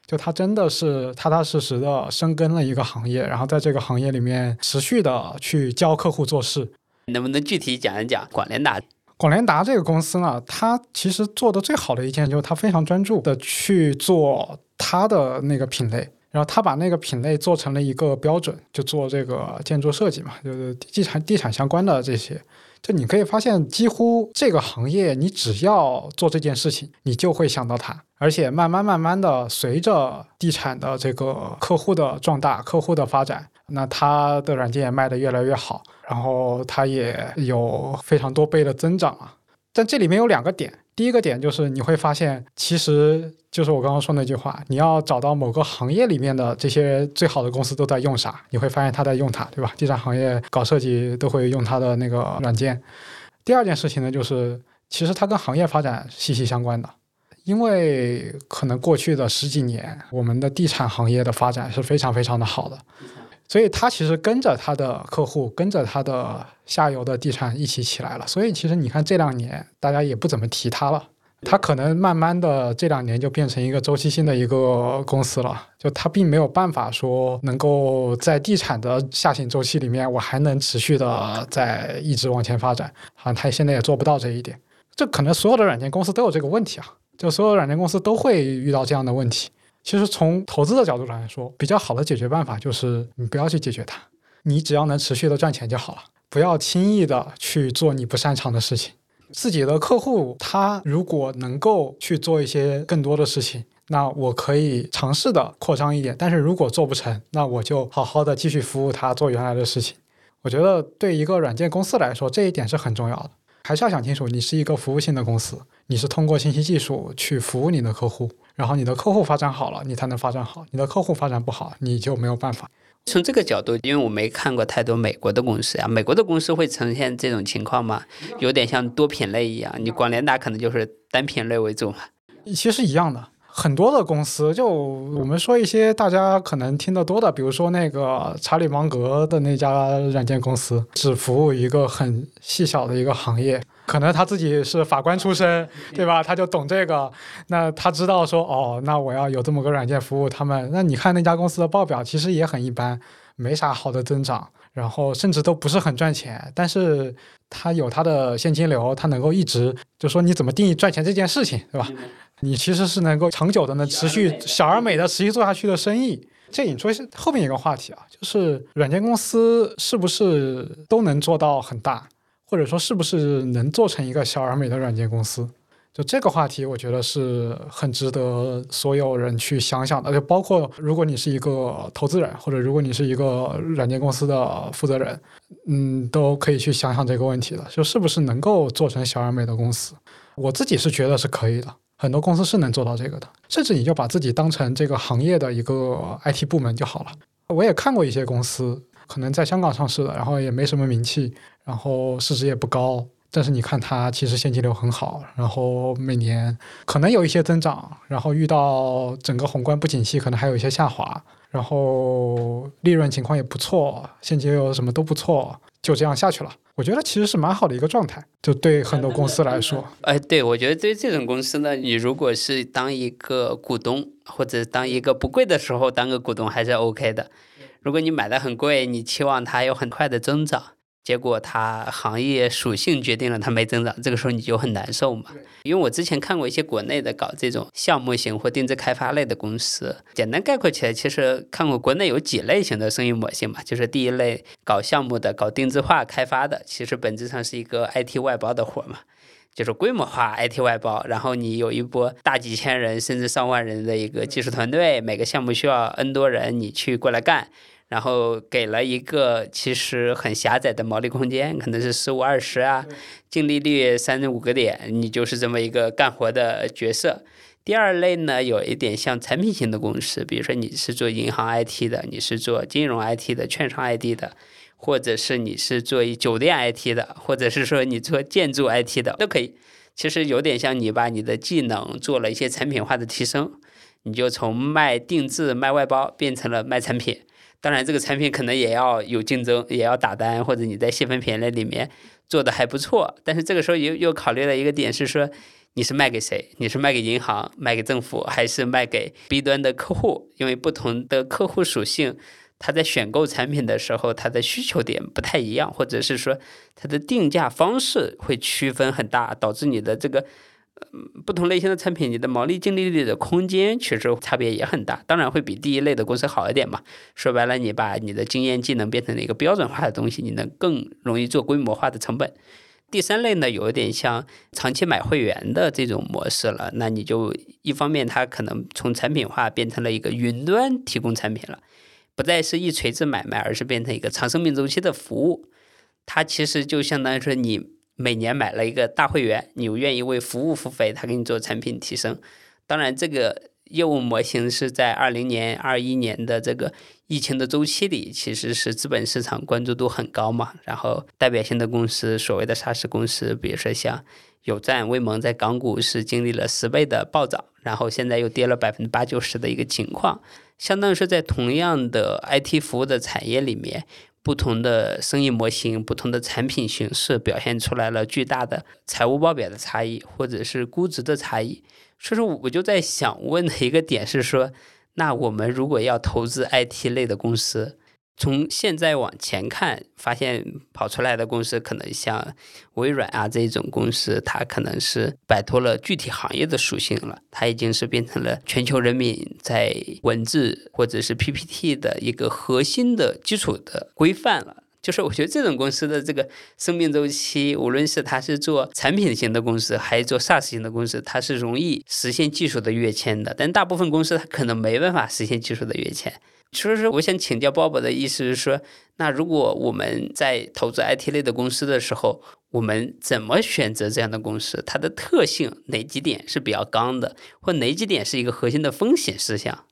就它真的是踏踏实实的深耕了一个行业，然后在这个行业里面持续的去教客户做事。能不能具体讲一讲广联达？广联达这个公司呢，它其实做的最好的一件就是它非常专注的去做它的那个品类，然后它把那个品类做成了一个标准，就做这个建筑设计嘛，就是地产地产相关的这些。就你可以发现，几乎这个行业，你只要做这件事情，你就会想到它。而且慢慢慢慢的，随着地产的这个客户的壮大、客户的发展，那它的软件也卖得越来越好，然后它也有非常多倍的增长啊。但这里面有两个点，第一个点就是你会发现，其实。就是我刚刚说那句话，你要找到某个行业里面的这些最好的公司都在用啥，你会发现他在用它，对吧？地产行业搞设计都会用它的那个软件。第二件事情呢，就是其实它跟行业发展息息相关的，因为可能过去的十几年，我们的地产行业的发展是非常非常的好的，所以它其实跟着它的客户，跟着它的下游的地产一起起来了。所以其实你看这两年，大家也不怎么提它了。它可能慢慢的这两年就变成一个周期性的一个公司了，就它并没有办法说能够在地产的下行周期里面，我还能持续的在一直往前发展，好像它现在也做不到这一点。这可能所有的软件公司都有这个问题啊，就所有软件公司都会遇到这样的问题。其实从投资的角度上来说，比较好的解决办法就是你不要去解决它，你只要能持续的赚钱就好了，不要轻易的去做你不擅长的事情。自己的客户，他如果能够去做一些更多的事情，那我可以尝试的扩张一点。但是如果做不成，那我就好好的继续服务他做原来的事情。我觉得对一个软件公司来说，这一点是很重要的。还是要想清楚，你是一个服务性的公司，你是通过信息技术去服务你的客户，然后你的客户发展好了，你才能发展好；你的客户发展不好，你就没有办法。从这个角度，因为我没看过太多美国的公司呀，美国的公司会呈现这种情况吗？有点像多品类一样，你广联达可能就是单品类为主嘛。其实一样的，很多的公司，就我们说一些大家可能听得多的，比如说那个查理芒格的那家软件公司，只服务一个很细小的一个行业。可能他自己是法官出身，对吧？他就懂这个，那他知道说，哦，那我要有这么个软件服务他们。那你看那家公司的报表，其实也很一般，没啥好的增长，然后甚至都不是很赚钱。但是他有他的现金流，他能够一直就说你怎么定义赚钱这件事情，对吧？你其实是能够长久的、能持续小而美的持续做下去的生意。这引出后面一个话题啊，就是软件公司是不是都能做到很大？或者说，是不是能做成一个小而美的软件公司？就这个话题，我觉得是很值得所有人去想想的。就包括如果你是一个投资人，或者如果你是一个软件公司的负责人，嗯，都可以去想想这个问题的，就是不是能够做成小而美的公司。我自己是觉得是可以的，很多公司是能做到这个的。甚至你就把自己当成这个行业的一个 IT 部门就好了。我也看过一些公司，可能在香港上市的，然后也没什么名气，然后市值也不高。但是你看它其实现金流很好，然后每年可能有一些增长，然后遇到整个宏观不景气，可能还有一些下滑，然后利润情况也不错，现金流什么都不错，就这样下去了。我觉得其实是蛮好的一个状态，就对很多公司来说。哎，对，我觉得对这种公司呢，你如果是当一个股东，或者当一个不贵的时候当个股东还是 OK 的。如果你买的很贵，你期望它有很快的增长。结果它行业属性决定了它没增长，这个时候你就很难受嘛。因为我之前看过一些国内的搞这种项目型或定制开发类的公司，简单概括起来，其实看过国内有几类型的生意模型嘛，就是第一类搞项目的、搞定制化开发的，其实本质上是一个 IT 外包的活嘛，就是规模化 IT 外包，然后你有一波大几千人甚至上万人的一个技术团队，每个项目需要 N 多人，你去过来干。然后给了一个其实很狭窄的毛利空间，可能是十五二十啊，净利率三五个点，你就是这么一个干活的角色。第二类呢，有一点像产品型的公司，比如说你是做银行 IT 的，你是做金融 IT 的，券商 IT 的，或者是你是做酒店 IT 的，或者是说你做建筑 IT 的，都可以。其实有点像你把你的技能做了一些产品化的提升，你就从卖定制、卖外包变成了卖产品。当然，这个产品可能也要有竞争，也要打单，或者你在细分品类里面做的还不错。但是这个时候又又考虑了一个点是说，你是卖给谁？你是卖给银行、卖给政府，还是卖给 B 端的客户？因为不同的客户属性，他在选购产品的时候，他的需求点不太一样，或者是说他的定价方式会区分很大，导致你的这个。不同类型的产品，你的毛利净利率的空间其实差别也很大，当然会比第一类的公司好一点嘛。说白了，你把你的经验技能变成了一个标准化的东西，你能更容易做规模化的成本。第三类呢，有一点像长期买会员的这种模式了，那你就一方面它可能从产品化变成了一个云端提供产品了，不再是一锤子买卖，而是变成一个长生命周期的服务。它其实就相当于说你。每年买了一个大会员，你愿意为服务付费，他给你做产品提升。当然，这个业务模型是在二零年、二一年的这个疫情的周期里，其实是资本市场关注度很高嘛。然后代表性的公司，所谓的上市公司，比如说像有赞、威盟，在港股是经历了十倍的暴涨，然后现在又跌了百分之八九十的一个情况，相当于是在同样的 IT 服务的产业里面。不同的生意模型、不同的产品形式，表现出来了巨大的财务报表的差异，或者是估值的差异。所以说，我就在想问的一个点是说，那我们如果要投资 IT 类的公司？从现在往前看，发现跑出来的公司可能像微软啊这种公司，它可能是摆脱了具体行业的属性了，它已经是变成了全球人民在文字或者是 PPT 的一个核心的基础的规范了。就是我觉得这种公司的这个生命周期，无论是它是做产品型的公司，还是做 SaaS 型的公司，它是容易实现技术的跃迁的。但大部分公司它可能没办法实现技术的跃迁。所以说，我想请教鲍勃的意思是说，那如果我们在投资 IT 类的公司的时候，我们怎么选择这样的公司？它的特性哪几点是比较刚的，或哪几点是一个核心的风险事项？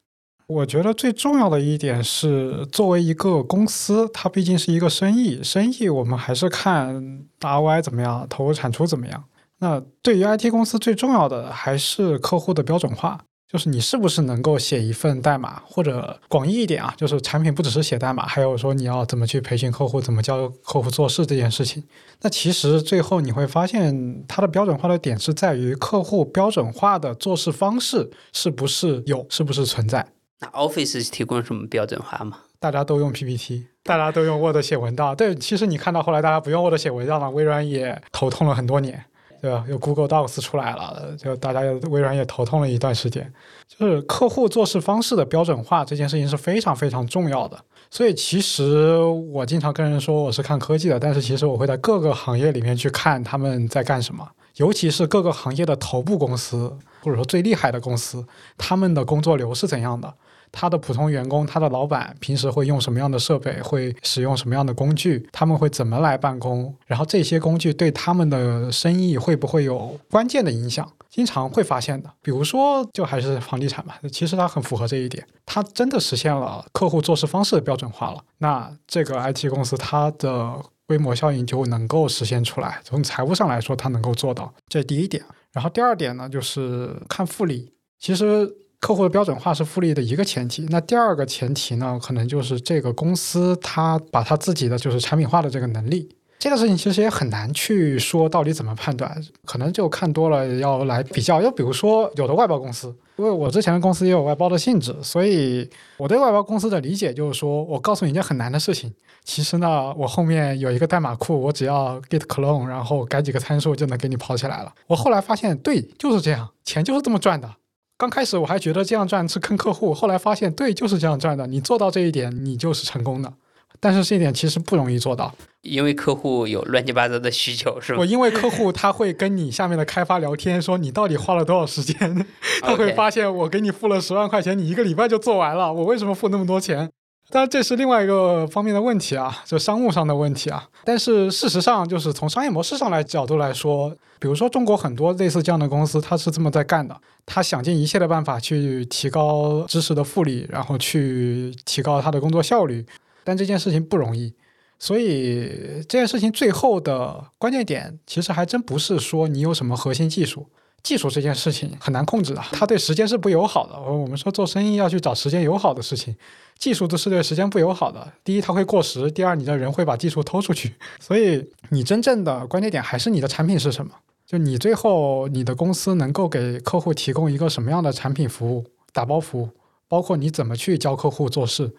我觉得最重要的一点是，作为一个公司，它毕竟是一个生意，生意我们还是看 ROI 怎么样，投入产出怎么样。那对于 IT 公司最重要的还是客户的标准化。就是你是不是能够写一份代码，或者广义一点啊，就是产品不只是写代码，还有说你要怎么去培训客户，怎么教客户做事这件事情。那其实最后你会发现，它的标准化的点是在于客户标准化的做事方式是不是有，是不是存在。那 Office 提供什么标准化吗？大家都用 PPT，大家都用 Word 写文档。对，其实你看到后来大家不用 Word 写文档了，微软也头痛了很多年。对吧？有 Google Docs 出来了，就大家微软也头痛了一段时间。就是客户做事方式的标准化这件事情是非常非常重要的。所以其实我经常跟人说我是看科技的，但是其实我会在各个行业里面去看他们在干什么。尤其是各个行业的头部公司，或者说最厉害的公司，他们的工作流是怎样的？他的普通员工，他的老板平时会用什么样的设备，会使用什么样的工具？他们会怎么来办公？然后这些工具对他们的生意会不会有关键的影响？经常会发现的，比如说，就还是房地产吧，其实它很符合这一点，它真的实现了客户做事方式的标准化了。那这个 IT 公司它的规模效应就能够实现出来，从财务上来说，它能够做到，这第一点。然后第二点呢，就是看复利，其实。客户的标准化是复利的一个前提，那第二个前提呢，可能就是这个公司它把它自己的就是产品化的这个能力，这个事情其实也很难去说到底怎么判断，可能就看多了要来比较。又比如说有的外包公司，因为我之前的公司也有外包的性质，所以我对外包公司的理解就是说，我告诉你一件很难的事情，其实呢，我后面有一个代码库，我只要 git clone，然后改几个参数就能给你跑起来了。我后来发现，对，就是这样，钱就是这么赚的。刚开始我还觉得这样赚是坑客户，后来发现对，就是这样赚的。你做到这一点，你就是成功的。但是这一点其实不容易做到，因为客户有乱七八糟的需求，是吧？我因为客户他会跟你下面的开发聊天，说你到底花了多少时间？<laughs> 他会发现我给你付了十万块钱，你一个礼拜就做完了，我为什么付那么多钱？当然，这是另外一个方面的问题啊，就商务上的问题啊。但是事实上，就是从商业模式上来角度来说，比如说中国很多类似这样的公司，它是这么在干的，他想尽一切的办法去提高知识的复利，然后去提高他的工作效率。但这件事情不容易，所以这件事情最后的关键点，其实还真不是说你有什么核心技术。技术这件事情很难控制的，它对时间是不友好的。我们说做生意要去找时间友好的事情，技术都是对时间不友好的。第一，它会过时；第二，你的人会把技术偷出去。<laughs> 所以，你真正的关键点还是你的产品是什么？就你最后你的公司能够给客户提供一个什么样的产品服务、打包服务，包括你怎么去教客户做事。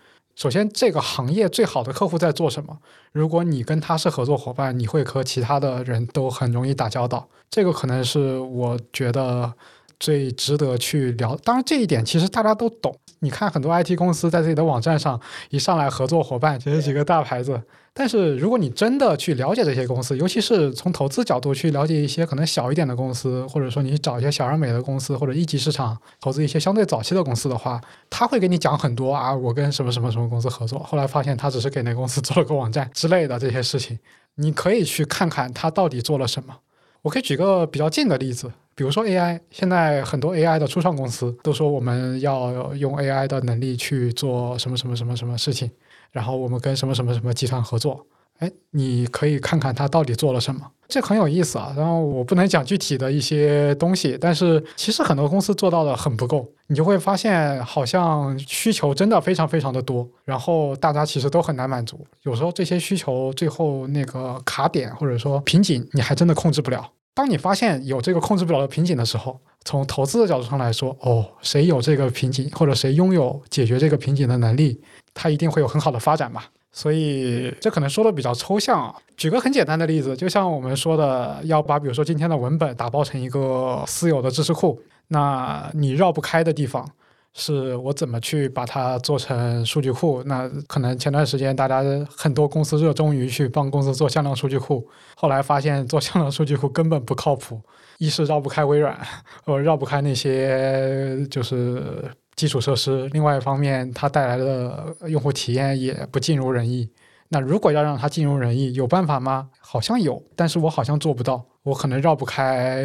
首先，这个行业最好的客户在做什么？如果你跟他是合作伙伴，你会和其他的人都很容易打交道。这个可能是我觉得最值得去聊。当然，这一点其实大家都懂。你看，很多 IT 公司在自己的网站上一上来合作伙伴，其实几个大牌子。但是，如果你真的去了解这些公司，尤其是从投资角度去了解一些可能小一点的公司，或者说你找一些小而美的公司，或者一级市场投资一些相对早期的公司的话，他会给你讲很多啊，我跟什么什么什么公司合作，后来发现他只是给那公司做了个网站之类的这些事情，你可以去看看他到底做了什么。我可以举个比较近的例子，比如说 AI，现在很多 AI 的初创公司都说我们要用 AI 的能力去做什么什么什么什么事情。然后我们跟什么什么什么集团合作，哎，你可以看看他到底做了什么，这很有意思啊。然后我不能讲具体的一些东西，但是其实很多公司做到的很不够，你就会发现好像需求真的非常非常的多，然后大家其实都很难满足。有时候这些需求最后那个卡点或者说瓶颈，你还真的控制不了。当你发现有这个控制不了的瓶颈的时候，从投资的角度上来说，哦，谁有这个瓶颈，或者谁拥有解决这个瓶颈的能力？它一定会有很好的发展吧，所以这可能说的比较抽象啊。举个很简单的例子，就像我们说的，要把比如说今天的文本打包成一个私有的知识库，那你绕不开的地方是我怎么去把它做成数据库。那可能前段时间大家很多公司热衷于去帮公司做向量数据库，后来发现做向量数据库根本不靠谱，一是绕不开微软，<laughs> 呃，绕不开那些就是。基础设施，另外一方面，它带来的用户体验也不尽如人意。那如果要让它尽如人意，有办法吗？好像有，但是我好像做不到。我可能绕不开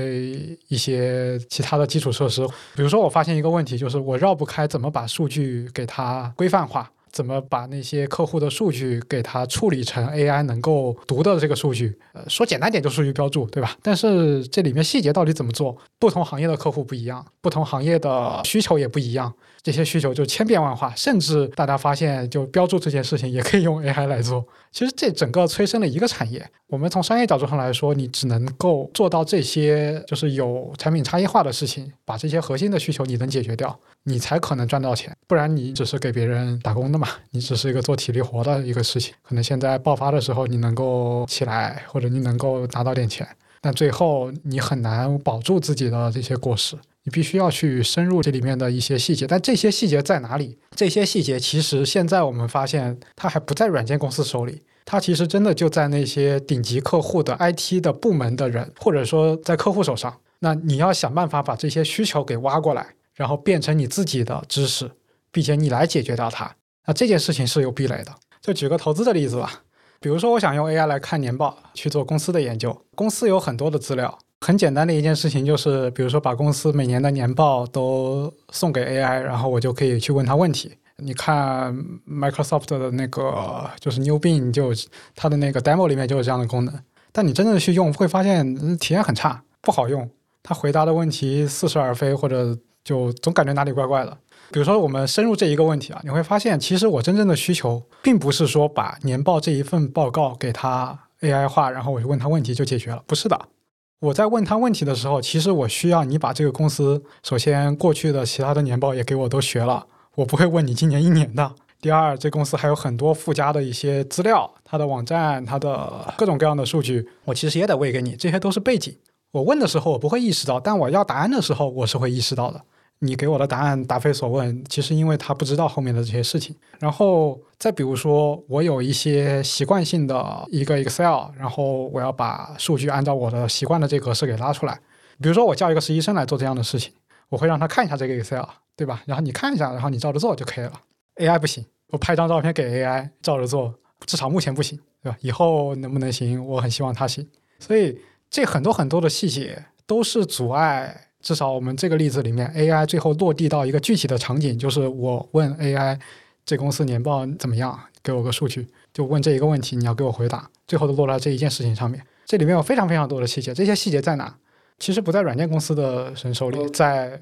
一些其他的基础设施。比如说，我发现一个问题，就是我绕不开怎么把数据给它规范化。怎么把那些客户的数据给它处理成 AI 能够读的这个数据？呃，说简单点就数据标注，对吧？但是这里面细节到底怎么做？不同行业的客户不一样，不同行业的需求也不一样。这些需求就千变万化，甚至大家发现，就标注这件事情也可以用 AI 来做。其实这整个催生了一个产业。我们从商业角度上来说，你只能够做到这些，就是有产品差异化的事情，把这些核心的需求你能解决掉，你才可能赚到钱。不然你只是给别人打工的嘛，你只是一个做体力活的一个事情。可能现在爆发的时候你能够起来，或者你能够拿到点钱，但最后你很难保住自己的这些果实。你必须要去深入这里面的一些细节，但这些细节在哪里？这些细节其实现在我们发现它还不在软件公司手里，它其实真的就在那些顶级客户的 IT 的部门的人，或者说在客户手上。那你要想办法把这些需求给挖过来，然后变成你自己的知识，并且你来解决掉它。那这件事情是有壁垒的。就举个投资的例子吧，比如说我想用 AI 来看年报，去做公司的研究。公司有很多的资料，很简单的一件事情就是，比如说把公司每年的年报都送给 AI，然后我就可以去问他问题。你看 Microsoft 的那个就是 New Bing，就它的那个 demo 里面就有这样的功能。但你真正去用，会发现体验很差，不好用。他回答的问题似是而非，或者就总感觉哪里怪怪的。比如说，我们深入这一个问题啊，你会发现，其实我真正的需求，并不是说把年报这一份报告给他 AI 化，然后我就问他问题就解决了。不是的，我在问他问题的时候，其实我需要你把这个公司首先过去的其他的年报也给我都学了。我不会问你今年一年的。第二，这公司还有很多附加的一些资料，它的网站，它的各种各样的数据，我其实也得喂给你。这些都是背景。我问的时候我不会意识到，但我要答案的时候我是会意识到的。你给我的答案答非所问，其实因为他不知道后面的这些事情。然后再比如说，我有一些习惯性的一个 Excel，然后我要把数据按照我的习惯的这个格式给拉出来。比如说我叫一个实习生来做这样的事情，我会让他看一下这个 Excel，对吧？然后你看一下，然后你照着做就可以了。AI 不行，我拍张照片给 AI 照着做，至少目前不行，对吧？以后能不能行？我很希望它行。所以。这很多很多的细节都是阻碍。至少我们这个例子里面，AI 最后落地到一个具体的场景，就是我问 AI 这公司年报怎么样，给我个数据，就问这一个问题，你要给我回答。最后都落在这一件事情上面。这里面有非常非常多的细节，这些细节在哪？其实不在软件公司的人手里，在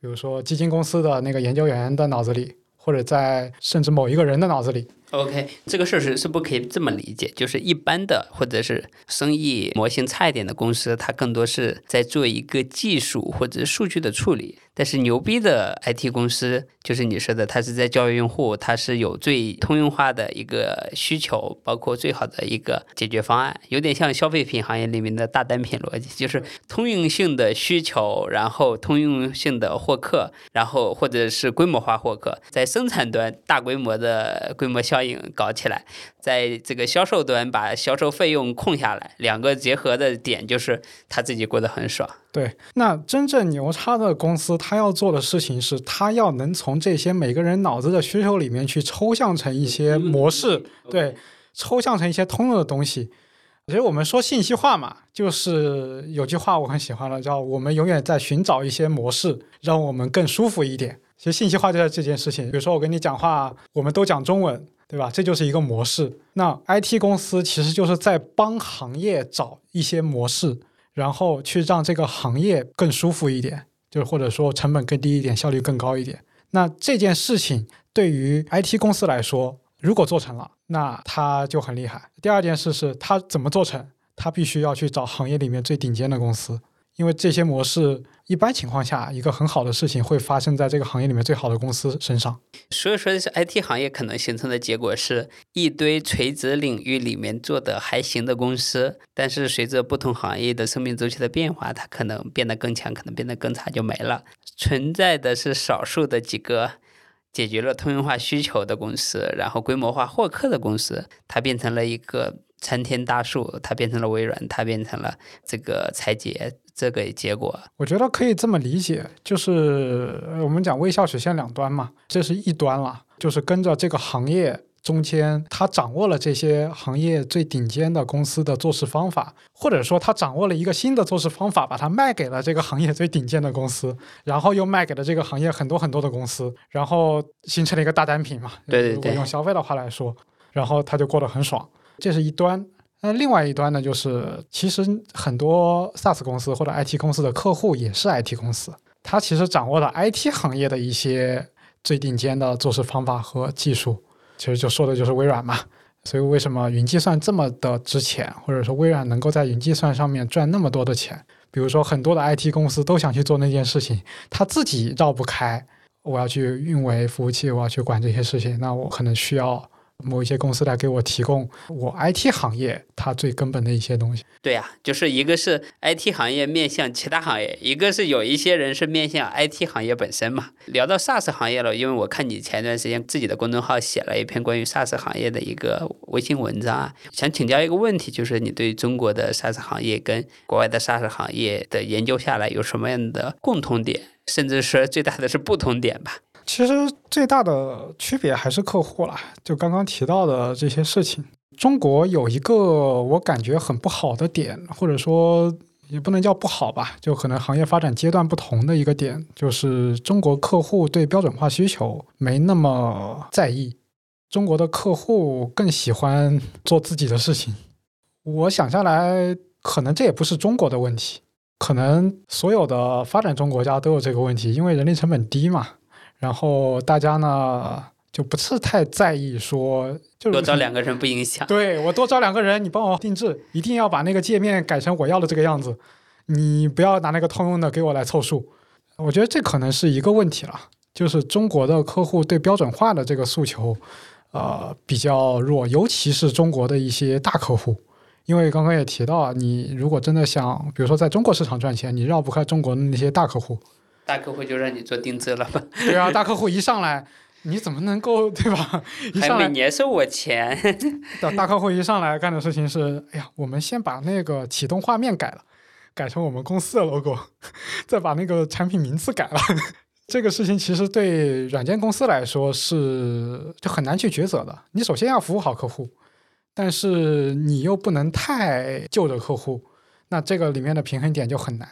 比如说基金公司的那个研究员的脑子里，或者在甚至某一个人的脑子里。OK，这个事实是不可以这么理解，就是一般的或者是生意模型差一点的公司，它更多是在做一个技术或者数据的处理。但是牛逼的 IT 公司，就是你说的，它是在教育用户，它是有最通用化的一个需求，包括最好的一个解决方案，有点像消费品行业里面的大单品逻辑，就是通用性的需求，然后通用性的获客，然后或者是规模化获客，在生产端大规模的规模效应搞起来，在这个销售端把销售费用控下来，两个结合的点就是他自己过得很爽。对，那真正牛叉的公司，他要做的事情是，他要能从这些每个人脑子的需求里面去抽象成一些模式，对，抽象成一些通用的东西。其实我们说信息化嘛，就是有句话我很喜欢了，叫我们永远在寻找一些模式，让我们更舒服一点。其实信息化就在这件事情。比如说我跟你讲话，我们都讲中文，对吧？这就是一个模式。那 IT 公司其实就是在帮行业找一些模式。然后去让这个行业更舒服一点，就是或者说成本更低一点，效率更高一点。那这件事情对于 IT 公司来说，如果做成了，那它就很厉害。第二件事是它怎么做成，它必须要去找行业里面最顶尖的公司。因为这些模式，一般情况下，一个很好的事情会发生在这个行业里面最好的公司身上。所以说，是 IT 行业可能形成的结果是一堆垂直领域里面做的还行的公司，但是随着不同行业的生命周期的变化，它可能变得更强，可能变得更差，就没了。存在的是少数的几个解决了通用化需求的公司，然后规模化获客的公司，它变成了一个参天大树，它变成了微软，它变成了这个裁决。这个结果，我觉得可以这么理解，就是我们讲微笑曲线两端嘛，这是一端了，就是跟着这个行业中间，他掌握了这些行业最顶尖的公司的做事方法，或者说他掌握了一个新的做事方法，把它卖给了这个行业最顶尖的公司，然后又卖给了这个行业很多很多的公司，然后形成了一个大单品嘛。对对对。用消费的话来说，然后他就过得很爽，这是一端。那另外一端呢，就是其实很多 SaaS 公司或者 IT 公司的客户也是 IT 公司，他其实掌握了 IT 行业的一些最顶尖的做事方法和技术，其实就说的就是微软嘛。所以为什么云计算这么的值钱，或者说微软能够在云计算上面赚那么多的钱？比如说很多的 IT 公司都想去做那件事情，他自己绕不开，我要去运维服务器，我要去管这些事情，那我可能需要某一些公司来给我提供我 IT 行业它最根本的一些东西。对呀、就是一个是 IT 行业面向其他行业，一个是有一些人是面向 IT 行业本身嘛。聊到 SaaS 行业了，因为我看你前段时间自己的公众号写了一篇关于 SaaS 行业的一个微信文章啊，想请教一个问题，就是你对中国的 SaaS 行业跟国外的 SaaS 行业的研究下来有什么样的共同点，甚至是最大的是不同点吧？其实最大的区别还是客户啦，就刚刚提到的这些事情。中国有一个我感觉很不好的点，或者说也不能叫不好吧，就可能行业发展阶段不同的一个点，就是中国客户对标准化需求没那么在意，中国的客户更喜欢做自己的事情。我想下来，可能这也不是中国的问题，可能所有的发展中国家都有这个问题，因为人力成本低嘛。然后大家呢就不是太在意说，就是多招两个人不影响。对我多招两个人，你帮我定制，一定要把那个界面改成我要的这个样子，你不要拿那个通用的给我来凑数。我觉得这可能是一个问题了，就是中国的客户对标准化的这个诉求，呃，比较弱，尤其是中国的一些大客户。因为刚刚也提到啊，你如果真的想，比如说在中国市场赚钱，你绕不开中国的那些大客户。大客户就让你做定制了吧？<laughs> 对啊，大客户一上来，你怎么能够对吧？一还上来每年收我钱，大大客户一上来干的事情是，哎呀，我们先把那个启动画面改了，改成我们公司的 logo，<laughs> 再把那个产品名字改了。<laughs> 这个事情其实对软件公司来说是就很难去抉择的。你首先要服务好客户，但是你又不能太就着客户，那这个里面的平衡点就很难。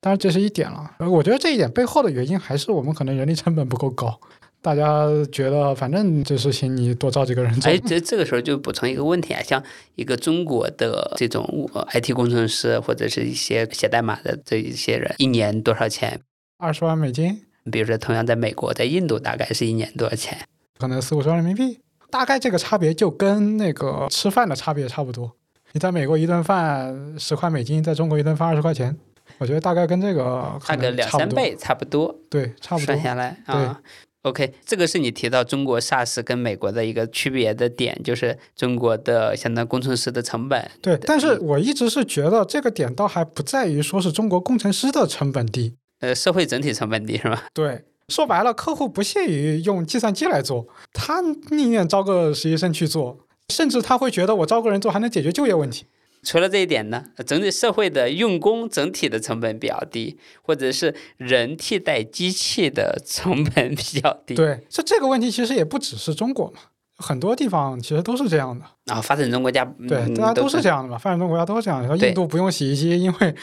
当然这是一点了，呃我觉得这一点背后的原因还是我们可能人力成本不够高，大家觉得反正这事情你多招几个人做哎，这这个时候就补充一个问题啊，像一个中国的这种呃 IT 工程师或者是一些写代码的这一些人，一年多少钱？二十万美金，比如说，同样在美国，在印度大概是一年多少钱？可能四五十万人民币，大概这个差别就跟那个吃饭的差别差不多。你在美国一顿饭十块美金，在中国一顿饭二十块钱，我觉得大概跟这个可差个两三倍，差不多。对，差不多算。下来啊。OK，这个是你提到中国 SaaS 跟美国的一个区别的点，就是中国的相当工程师的成本。对，但是我一直是觉得这个点倒还不在于说是中国工程师的成本低，呃，社会整体成本低是吧？对，说白了，客户不屑于用计算机来做，他宁愿招个实习生去做，甚至他会觉得我招个人做还能解决就业问题。除了这一点呢，整体社会的用工整体的成本比较低，或者是人替代机器的成本比较低。对，这这个问题其实也不只是中国嘛，很多地方其实都是这样的。然后发展中国家，对，嗯大家都是是这样的嘛，发展中国家都是这样的。说印度不用洗衣机，因为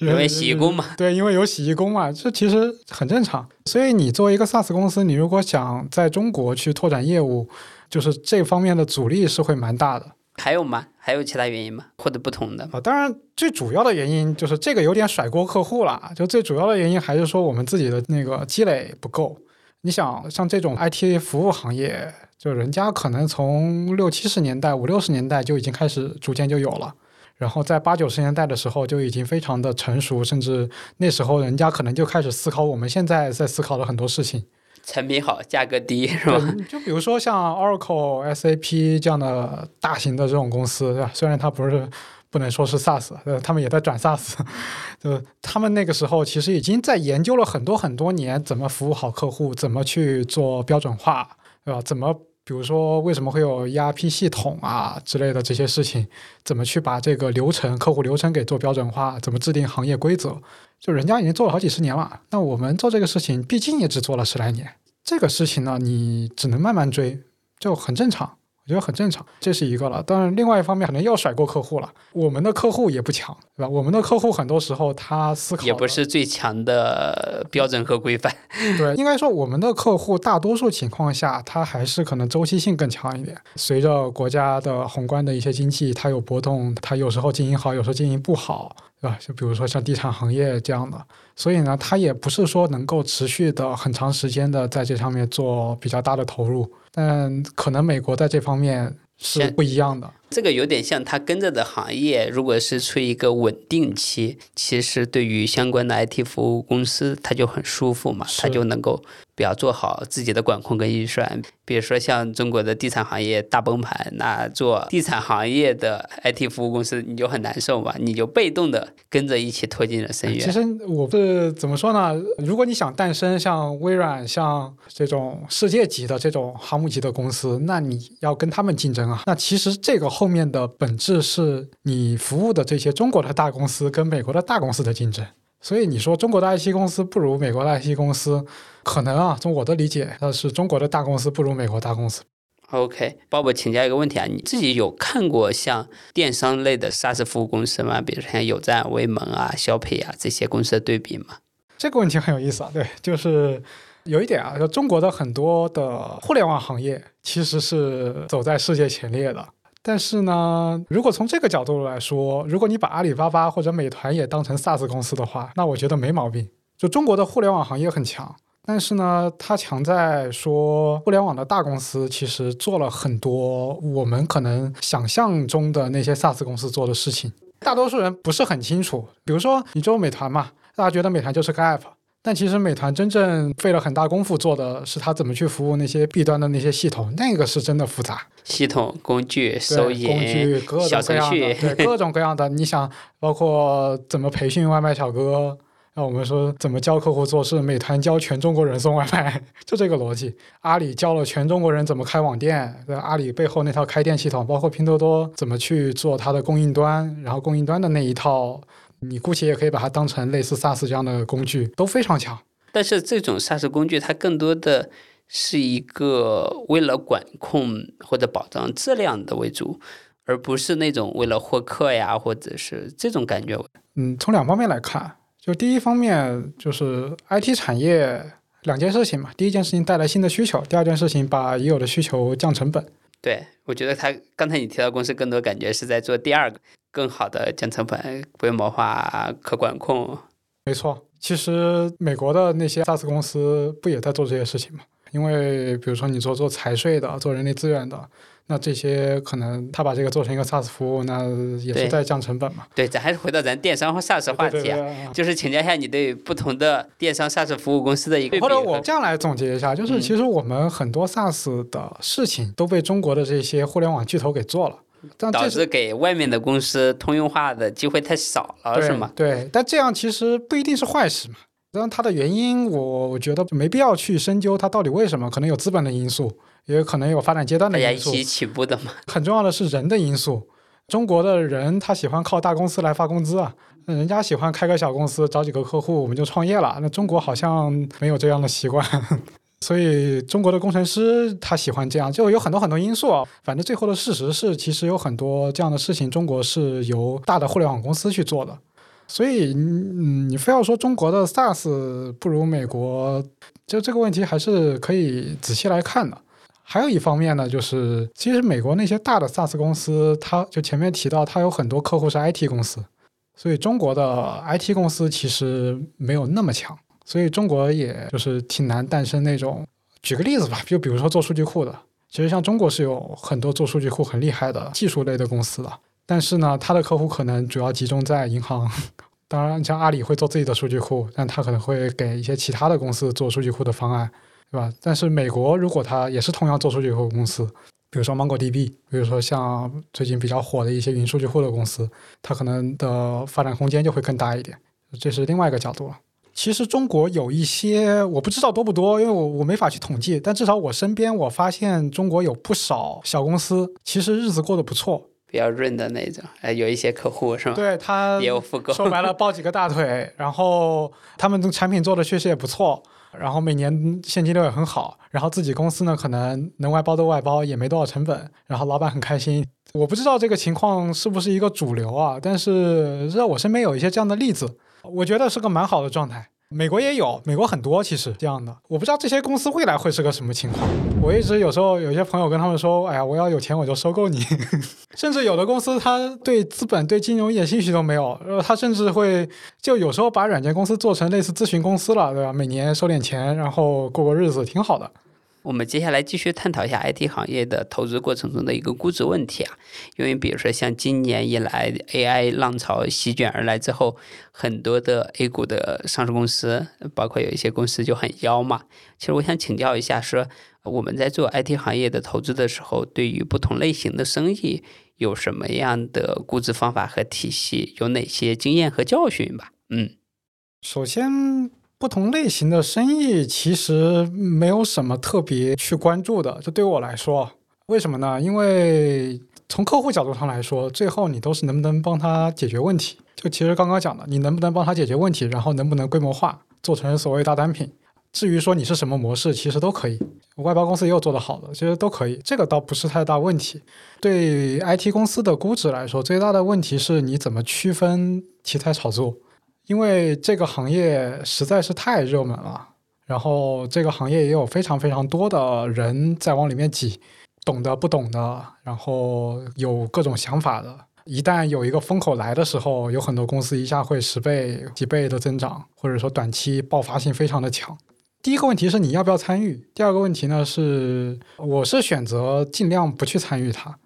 因为洗衣工嘛。对，因为有洗衣工嘛，这其实很正常。所以你作为一个 SaaS 公司，你如果想在中国去拓展业务，就是这方面的阻力是会蛮大的还有吗？还有其他原因吗？或者不同的？啊。当然，最主要的原因就是这个有点甩锅客户了。就最主要的原因还是说我们自己的那个积累不够。你想，像这种 IT 服务行业，就人家可能从六七十年代、五六十年代就已经开始逐渐就有了。然后在八九十年代的时候就已经非常的成熟，甚至那时候人家可能就开始思考我们现在在思考的很多事情。产品好，价格低是吧？就比如说像 Oracle、SAP 这样的大型的这种公司，对吧？虽然它不是不能说是 SaaS，呃，他们也在转 SaaS，<laughs> 就他们那个时候其实已经在研究了很多很多年，怎么服务好客户，怎么去做标准化，对吧？怎么比如说为什么会有 ERP 系统啊之类的这些事情，怎么去把这个流程、客户流程给做标准化，怎么制定行业规则，就人家已经做了好几十年了。那我们做这个事情，毕竟也只做了十来年。这个事情呢，你只能慢慢追，就很正常，觉得很正常，这是一个了。但是，另外一方面可能要甩过客户了，我们的客户也不强，对吧？我们的客户很多时候他思考也不是最强的标准和规范。<laughs> 对，应该说我们的客户大多数情况下，他还是可能周期性更强一点。随着国家的宏观的一些经济，它有波动，它有时候经营好，有时候经营不好，对吧？就比如说像地产行业这样的，所以呢，它也不是说能够持续的很长时间的在这上面做比较大的投入。但可能美国在这方面是不一样的。这个有点像它跟着的行业，如果是处于一个稳定期，其实对于相关的 IT 服务公司，它就很舒服嘛，是它就能够比较做好自己的管控跟预算。比如说像中国的地产行业大崩盘，那做地产行业的 IT 服务公司你就很难受嘛，你就被动的跟着一起拖进了深渊。其实我是怎么说呢？如果你想诞生像微软、像这种世界级的这种航母级的公司，那你要跟他们竞争啊。那其实这个后面的本质是你服务的这些中国的大公司跟美国的大公司的竞争。所以你说中国的 IT 公司不如美国的 IT 公司，可能啊，从我的理解，那是中国的大公司不如美国大公司。OK，鲍勃，请教一个问题啊，你自己有看过像电商类的 SaaS 服务公司吗？比如像有赞、威盟啊、消培啊这些公司的对比吗？这个问题很有意思啊，对，就是有一点啊，就中国的很多的互联网行业其实是走在世界前列的。但是呢，如果从这个角度来说，如果你把阿里巴巴或者美团也当成 SaaS 公司的话，那我觉得没毛病。就中国的互联网行业很强，但是呢，它强在说互联网的大公司其实做了很多我们可能想象中的那些 SaaS 公司做的事情，大多数人不是很清楚。比如说，你做美团嘛，大家觉得美团就是个 app，但其实美团真正费了很大功夫做的是它怎么去服务那些 B 端的那些系统，那个是真的复杂。系统、工具、对收工具银、各小程种各样的，序，对各种各样的。你想，包括怎么培训外卖小哥，那我们说怎么教客户做事，美团教全中国人送外卖，就这个逻辑。阿里教了全中国人怎么开网店，对阿里背后那套开店系统，包括拼多多怎么去做它的供应端，然后供应端的那一套，你姑且也可以把它当成类似 SaaS 这样的工具，都非常强。但是这种 SaaS 工具，它更多的是一个为了管控或者保障质量的为主，而不是那种为了获客呀，或者是这种感觉。嗯，从两方面来看，就第一方面就是 IT 产业两件事情嘛，第一件事情带来新的需求，第二件事情把已有的需求降成本。对我觉得他刚才你提到公司更多感觉是在做第二个更好的降成本、规模化、可管控。没错，其实美国的那些 SaaS 公司不也在做这些事情吗？因为比如说你做做财税的，做人力资源的，那这些可能他把这个做成一个 SaaS 服务，那也是在降成本嘛。对，咱还是回到咱电商和 SaaS 话题啊，对对就是请教一下你对不同的电商 SaaS 服务公司的一个或者和我这样来总结一下，就是嗯其实我们很多 SaaS 的事情都被中国的这些互联网巨头给做了，但导致给外面的公司通用化的机会太少了，是吗？对，但这样其实不一定是坏事嘛。但它的原因，我我觉得没必要去深究它到底为什么，可能有资本的因素，也有可能有发展阶段的因素。家一起起步的嘛。<laughs> 很重要的是人的因素。中国的人他喜欢靠大公司来发工资啊，那人家喜欢开个小公司，找几个客户我们就创业了。那中国好像没有这样的习惯，<laughs> 所以中国的工程师他喜欢这样，就有很多很多因素啊。反正最后的事实是，其实有很多这样的事情，中国是由大的互联网公司去做的。所以，嗯，你非要说中国的 SaaS 不如美国，就这个问题还是可以仔细来看的。还有一方面呢，就是其实美国那些大的 SaaS 公司，它就前面提到，它有很多客户是 IT 公司，所以中国的 IT 公司其实没有那么强，所以中国也就是挺难诞生那种。举个例子吧，就比如说做数据库的，其实像中国是有很多做数据库很厉害的技术类的公司的，但是呢，它的客户可能主要集中在银行。<laughs> 当然，像阿里会做自己的数据库，但它可能会给一些其他的公司做数据库的方案。对吧？但是美国如果它也是同样做数据库公司，比如说 MongoDB，比如说像最近比较火的一些云数据库的公司，它可能的发展空间就会更大一点。这是另外一个角度了。其实中国有一些我不知道多不多，因为我我没法去统计，但至少我身边我发现中国有不少小公司，其实日子过得不错。比较润的那种，呃，有一些客户是吗？对他也有复购，说白了抱几个大腿，然后他们的产品做的确实也不错，然后每年现金流也很好，然后自己公司呢可能能外包都外包，也没多少成本，然后老板很开心。我不知道这个情况是不是一个主流啊，但是在我身边有一些这样的例子，我觉得是个蛮好的状态。美国也有，美国很多其实这样的，我不知道这些公司未来会是个什么情况。我一直有时候有些朋友跟他们说，哎呀，我要有钱我就收购你，<laughs> 甚至有的公司他对资本对金融一点兴趣都没有，呃，他甚至会就有时候把软件公司做成类似咨询公司了，对吧？每年收点钱，然后过过日子，挺好的。我们接下来继续探讨一下 IT 行业的投资过程中的一个估值问题啊，因为比如说像今年以来 AI 浪潮席卷而来之后，很多的 A 股的上市公司，包括有一些公司就很妖嘛。其实我想请教一下，说我们在做 IT 行业的投资的时候，对于不同类型的生意有什么样的估值方法和体系？有哪些经验和教训吧？嗯，首先。不同类型的生意其实没有什么特别去关注的，就对我来说，为什么呢？因为从客户角度上来说，最后你都是能不能帮他解决问题。就其实刚刚讲的，你能不能帮他解决问题，然后能不能规模化做成所谓大单品。至于说你是什么模式，其实都可以。外包公司也有做得好的，其实都可以，这个倒不是太大问题。对 IT 公司的估值来说，最大的问题是你怎么区分题材炒作。因为这个行业实在是太热门了，然后这个行业也有非常非常多的人在往里面挤，懂的不懂的，然后有各种想法的。一旦有一个风口来的时候，有很多公司一下会十倍、几倍的增长，或者说短期爆发性非常的强。第一个问题是你要不要参与？第二个问题呢是，我是选择尽量不去参与它。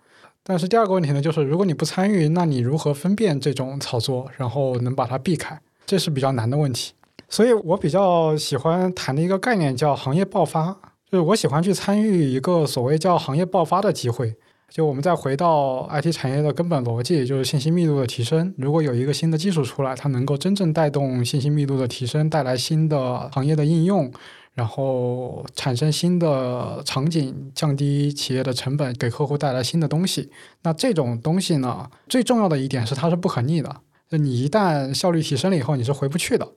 但是第二个问题呢，就是如果你不参与，那你如何分辨这种操作，然后能把它避开？这是比较难的问题，所以我比较喜欢谈的一个概念叫行业爆发，就是我喜欢去参与一个所谓叫行业爆发的机会。就我们再回到 IT 产业的根本逻辑，就是信息密度的提升。如果有一个新的技术出来，它能够真正带动信息密度的提升，带来新的行业的应用，然后产生新的场景，降低企业的成本，给客户带来新的东西。那这种东西呢，最重要的一点是它是不可逆的。你一旦效率提升了以后，你是回不去的，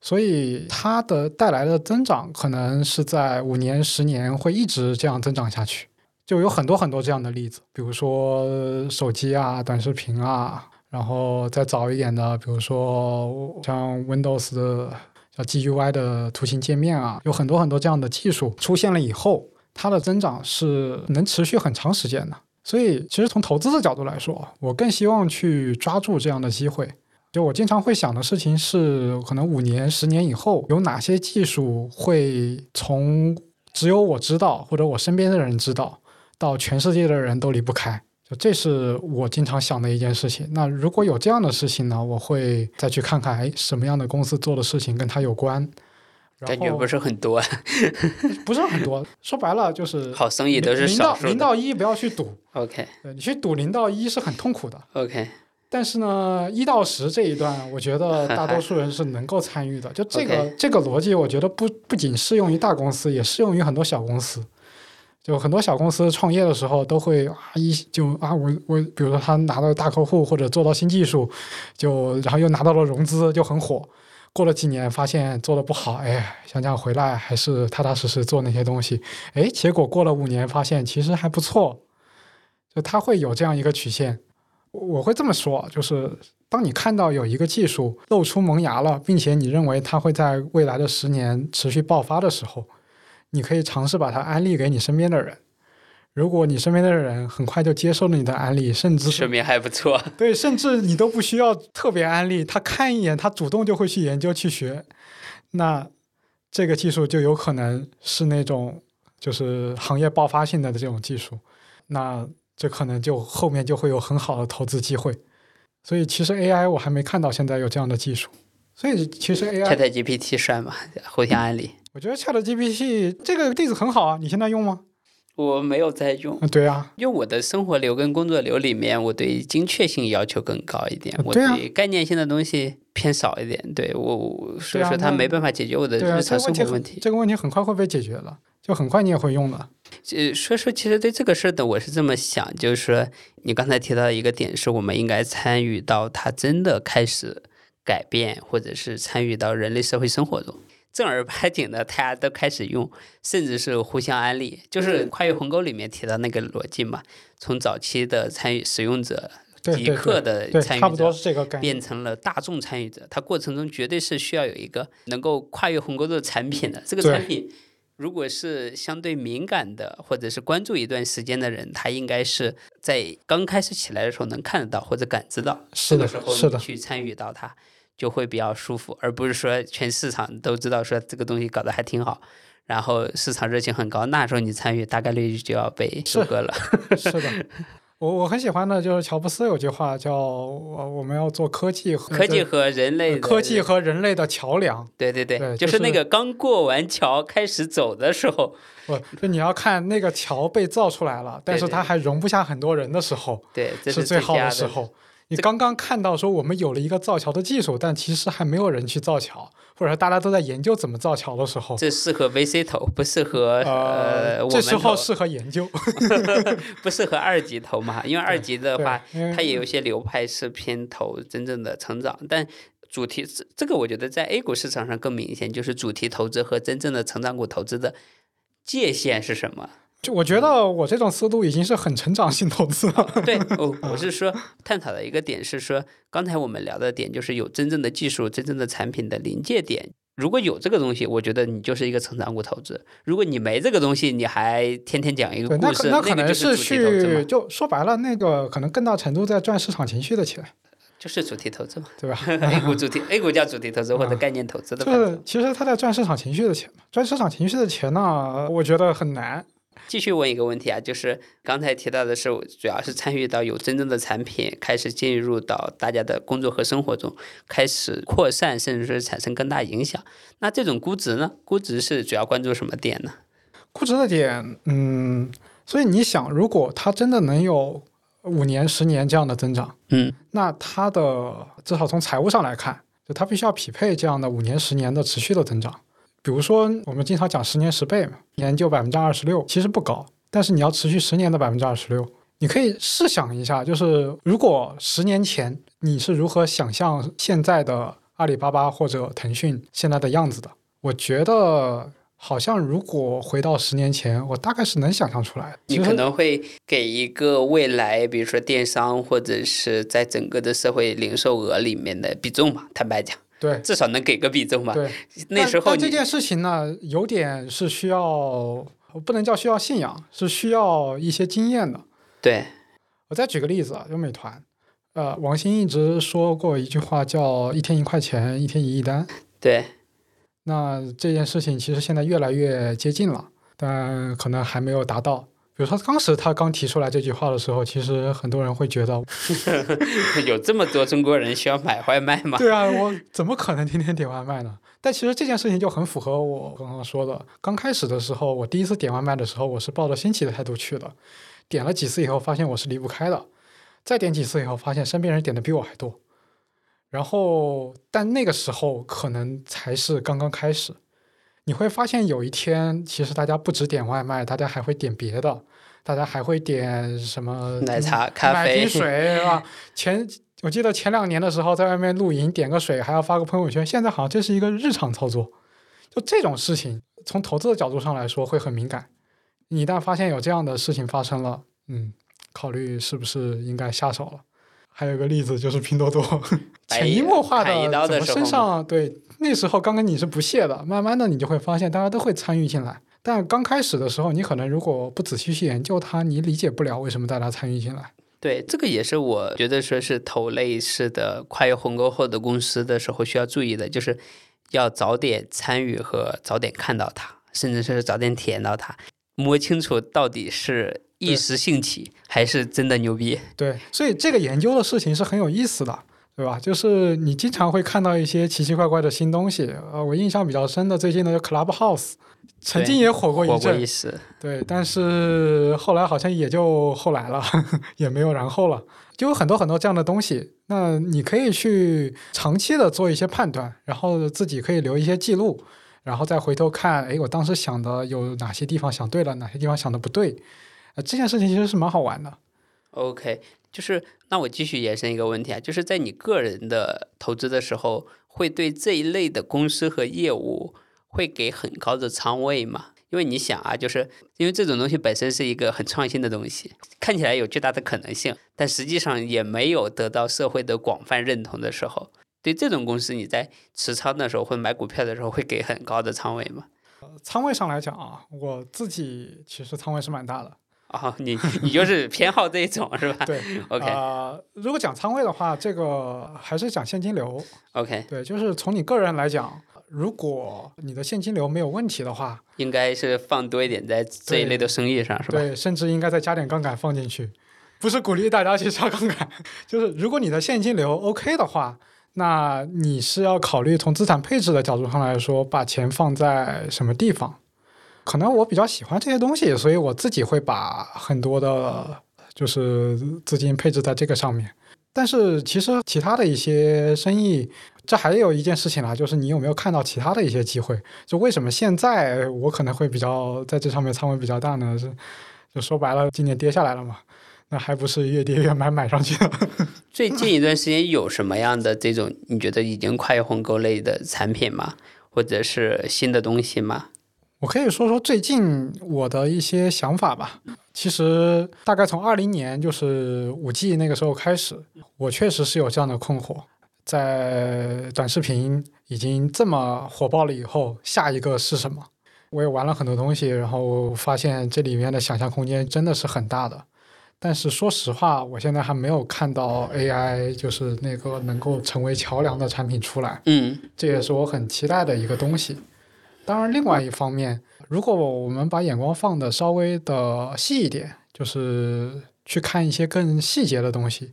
所以它的带来的增长可能是在五年、十年会一直这样增长下去。就有很多很多这样的例子，比如说手机啊、短视频啊，然后再早一点的，比如说像 Windows 的叫 GUI 的图形界面啊，有很多很多这样的技术出现了以后，它的增长是能持续很长时间的。所以，其实从投资的角度来说，我更希望去抓住这样的机会。就我经常会想的事情是，可能五年、十年以后，有哪些技术会从只有我知道或者我身边的人知道，到全世界的人都离不开。就这是我经常想的一件事情。那如果有这样的事情呢，我会再去看看，哎，什么样的公司做的事情跟它有关。感觉不是很多，<laughs> 不是很多。说白了就是 <laughs> 好生意都是零到零到一不要去赌。OK，你去赌零到一是很痛苦的。OK。但是呢，一到十这一段，我觉得 <laughs> 大多数人是能够参与的。就这个这个逻辑，我觉得不不仅适用于大公司，也适用于很多小公司。就很多小公司创业的时候，都会啊一就啊我我，比如说他拿到大客户或者做到新技术，就然后又拿到了融资，就很火。过了几年，发现做的不好，哎，想想回来还是踏踏实实做那些东西。哎，结果过了五年，发现其实还不错。就他会有这样一个曲线。我会这么说，就是当你看到有一个技术露出萌芽了，并且你认为它会在未来的十年持续爆发的时候，你可以尝试把它安利给你身边的人。如果你身边的人很快就接受了你的安利，甚至说明还不错。对，甚至你都不需要特别安利，他看一眼，他主动就会去研究去学，那这个技术就有可能是那种就是行业爆发性的这种技术。那这可能就后面就会有很好的投资机会，所以其实 AI 我还没看到现在有这样的技术，所以其实 AI ChatGPT 算吗？互相安利？我觉得 ChatGPT 这个例子很好啊，你现在用吗？我没有在用。对啊，因为我的生活流跟工作流里面，我对精确性要求更高一点，我对概念性的东西偏少一点。对我，所以说它没办法解决我的日常生活问题。这个问题很快会被解决了，就很快你也会用了。呃，所以说，其实对这个事儿的，我是这么想，就是说，你刚才提到一个点，是我们应该参与到它真的开始改变，或者是参与到人类社会生活中，正儿八经的，大家都开始用，甚至是互相安利，就是跨越鸿沟里面提到那个逻辑嘛，从早期的参与使用者、极客的参与者，变成了大众参与者，它过程中绝对是需要有一个能够跨越鸿沟的产品的，这个产品。如果是相对敏感的，或者是关注一段时间的人，他应该是在刚开始起来的时候能看得到或者感知到，是的，时候，去参与到它就会比较舒服，而不是说全市场都知道说这个东西搞得还挺好，然后市场热情很高，那时候你参与大概率就要被收割了。<laughs> 是的，<laughs> 我我很喜欢的就是乔布斯有句话叫“我我们要做科技和科技和人类的科技和人类的桥梁对对对，对就就是是那个刚过完桥开始走的时候，”，不，就你要看那个桥被造出来了，<laughs> 但是它还容不下很多人的时候，对，这是最好的时候。你刚刚看到说我们有了一个造桥的技术，但其实还没有人去造桥，或者说大家都在研究怎么造桥的时候，这适合 VC 投，不适合呃我这时候适合研究。<laughs> 不适合二级投嘛？因为二级的话，它也有些流派是偏投真正的成长，但主题这这个我觉得在 A 股市场上更明显，就是主题投资和真正的成长股投资的界限是什么？就我觉得我这种思路已经是很成长性投资了。<laughs> 对，<laughs> 我我是说探讨的一个点是说，刚才我们聊的点就是有真正的技术、真正的产品的临界点。如果有这个东西，我觉得你就是一个成长股投资；如果你没这个东西，你还天天讲一个故事，可那可能是去，就说白了，那个可能更大程度在赚市场情绪的钱，<laughs> 就是主题投资嘛。对吧？A 股主题 A 股叫主题投资或者概念投资的就是。其实他在赚市场情绪的钱嘛，赚市场情绪的钱呢，我觉得很难。继续问一个问题啊，就是刚才提到的是，主要是参与到有真正的产品开始进入到大家的工作和生活中，开始扩散，甚至是产生更大影响。那这种估值呢？估值是主要关注什么点呢？估值的点，嗯，所以你想，如果它真的能有五年、十年这样的增长，嗯，那它的至少从财务上来看，就它必须要匹配这样的五年、十年的持续的增长。比如说，我们经常讲十年十倍嘛，年就百分之二十六，其实不高，但是你要持续十年的百分之二十六，你可以试想一下，就是如果十年前你是如何想象现在的阿里巴巴或者腾讯现在的样子的，我觉得好像如果回到十年前，我大概是能想象出来的。你可能会给一个未来，比如说电商或者是在整个的社会零售额里面的比重吧。坦白讲，对至少能给个比重吧。对，那时候这件事情呢，有点是需要，不能叫需要信仰，是需要一些经验的。对我再举个例子啊，就美团，呃，王兴一直说过一句话，叫“一天一块钱，一天一亿单对”。那这件事情其实现在越来越接近了，但可能还没有达到。比如说，当时他刚提出来这句话的时候，其实很多人会觉得，<laughs> 有这么多中国人需要买外卖吗？对啊，我怎么可能天天点外卖呢？但其实这件事情就很符合我刚刚说的。刚开始的时候，我第一次点外卖的时候，我是抱着新奇的态度去的，点了几次以后，发现我是离不开的，再点几次以后，发现身边人点的比我还多。然后，但那个时候可能才是刚刚开始。你会发现有一天，其实大家不止点外卖，大家还会点别的，大家还会点什么奶茶、咖买瓶啡，水啊。<laughs> 前我记得前两年的时候，在外面露营点个水还要发个朋友圈，现在好像这是一个日常操作。就这种事情，从投资的角度上来说会很敏感。你一旦发现有这样的事情发生了，嗯，考虑是不是应该下手了。还有一个例子 <laughs> 就是拼多多，潜移默化的怎么身上对那时候刚刚你是不屑的，慢慢的你就会发现大家都会参与进来。但刚开始的时候，你可能如果不仔细去研究它，你理解不了为什么大家参与进来。对，这个也是我觉得说是投类似的跨越鸿沟后的公司的时候需要注意的，就是要早点参与和早点看到它，甚至是早点体验到它，摸清楚到底是一时兴起还是真的牛逼。对，所以这个研究的事情是很有意思的，对吧？就是你经常会看到一些奇奇怪怪的新东西。呃，我印象比较深的最近的就 Clubhouse，曾经也火过一阵对，但是后来好像也就后来了，<laughs> 也没有然后了。就有很多很多这样的东西，那你可以去长期的做一些判断，然后自己可以留一些记录，然后再回头看，哎，我当时想的有哪些地方想对了，哪些地方想的不对，呃，这件事情其实是蛮好玩的。OK，就是那我继续延伸一个问题啊，就是在你个人的投资的时候，会对这一类的公司和业务会给很高的仓位嘛？因为你想啊，就是因为这种东西本身是一个很创新的东西，看起来有巨大的可能性，但实际上也没有得到社会的广泛认同的时候，对这种公司，你在持仓的时候或买股票的时候，会给很高的仓位吗？仓位上来讲啊，我自己其实仓位是蛮大的。啊、<laughs> 你你就是偏好这一种是吧对？<laughs> OK 呃，如果讲仓位的话，这个还是讲现金流。OK，对，就是从你个人来讲，如果你的现金流没有问题的话，应该是放多一点在这一类的生意上，是吧？对，甚至应该再加点杠杆放进去。不是鼓励大家去加杠杆，就是如果你的现金流 OK 的话，那你是要考虑从资产配置的角度上来说，把钱放在什么地方？可能我比较喜欢这些东西，所以我自己会把很多的，就是资金配置在这个上面。但是其实其他的一些生意，这还有一件事情啦，就是你有没有看到其他的一些机会？就为什么现在我可能会比较在这上面仓位比较大呢？是就说白了，今年跌下来了嘛。那还不是越跌越买买上去了。<laughs> 最近一段时间有什么样的这种你觉得已经跨越鸿沟类的产品吗？或者是新的东西吗？我可以说说最近我的一些想法吧。其实大概从二零年就是五 G 那个时候开始，我确实是有这样的困惑。在短视频已经这么火爆了以后，下一个是什么？我也玩了很多东西，然后发现这里面的想象空间真的是很大的。但是说实话，我现在还没有看到 AI 就是那个能够成为桥梁的产品出来。嗯，这也是我很期待的一个东西。当然，另外一方面，如果我们把眼光放的稍微的细一点，就是去看一些更细节的东西，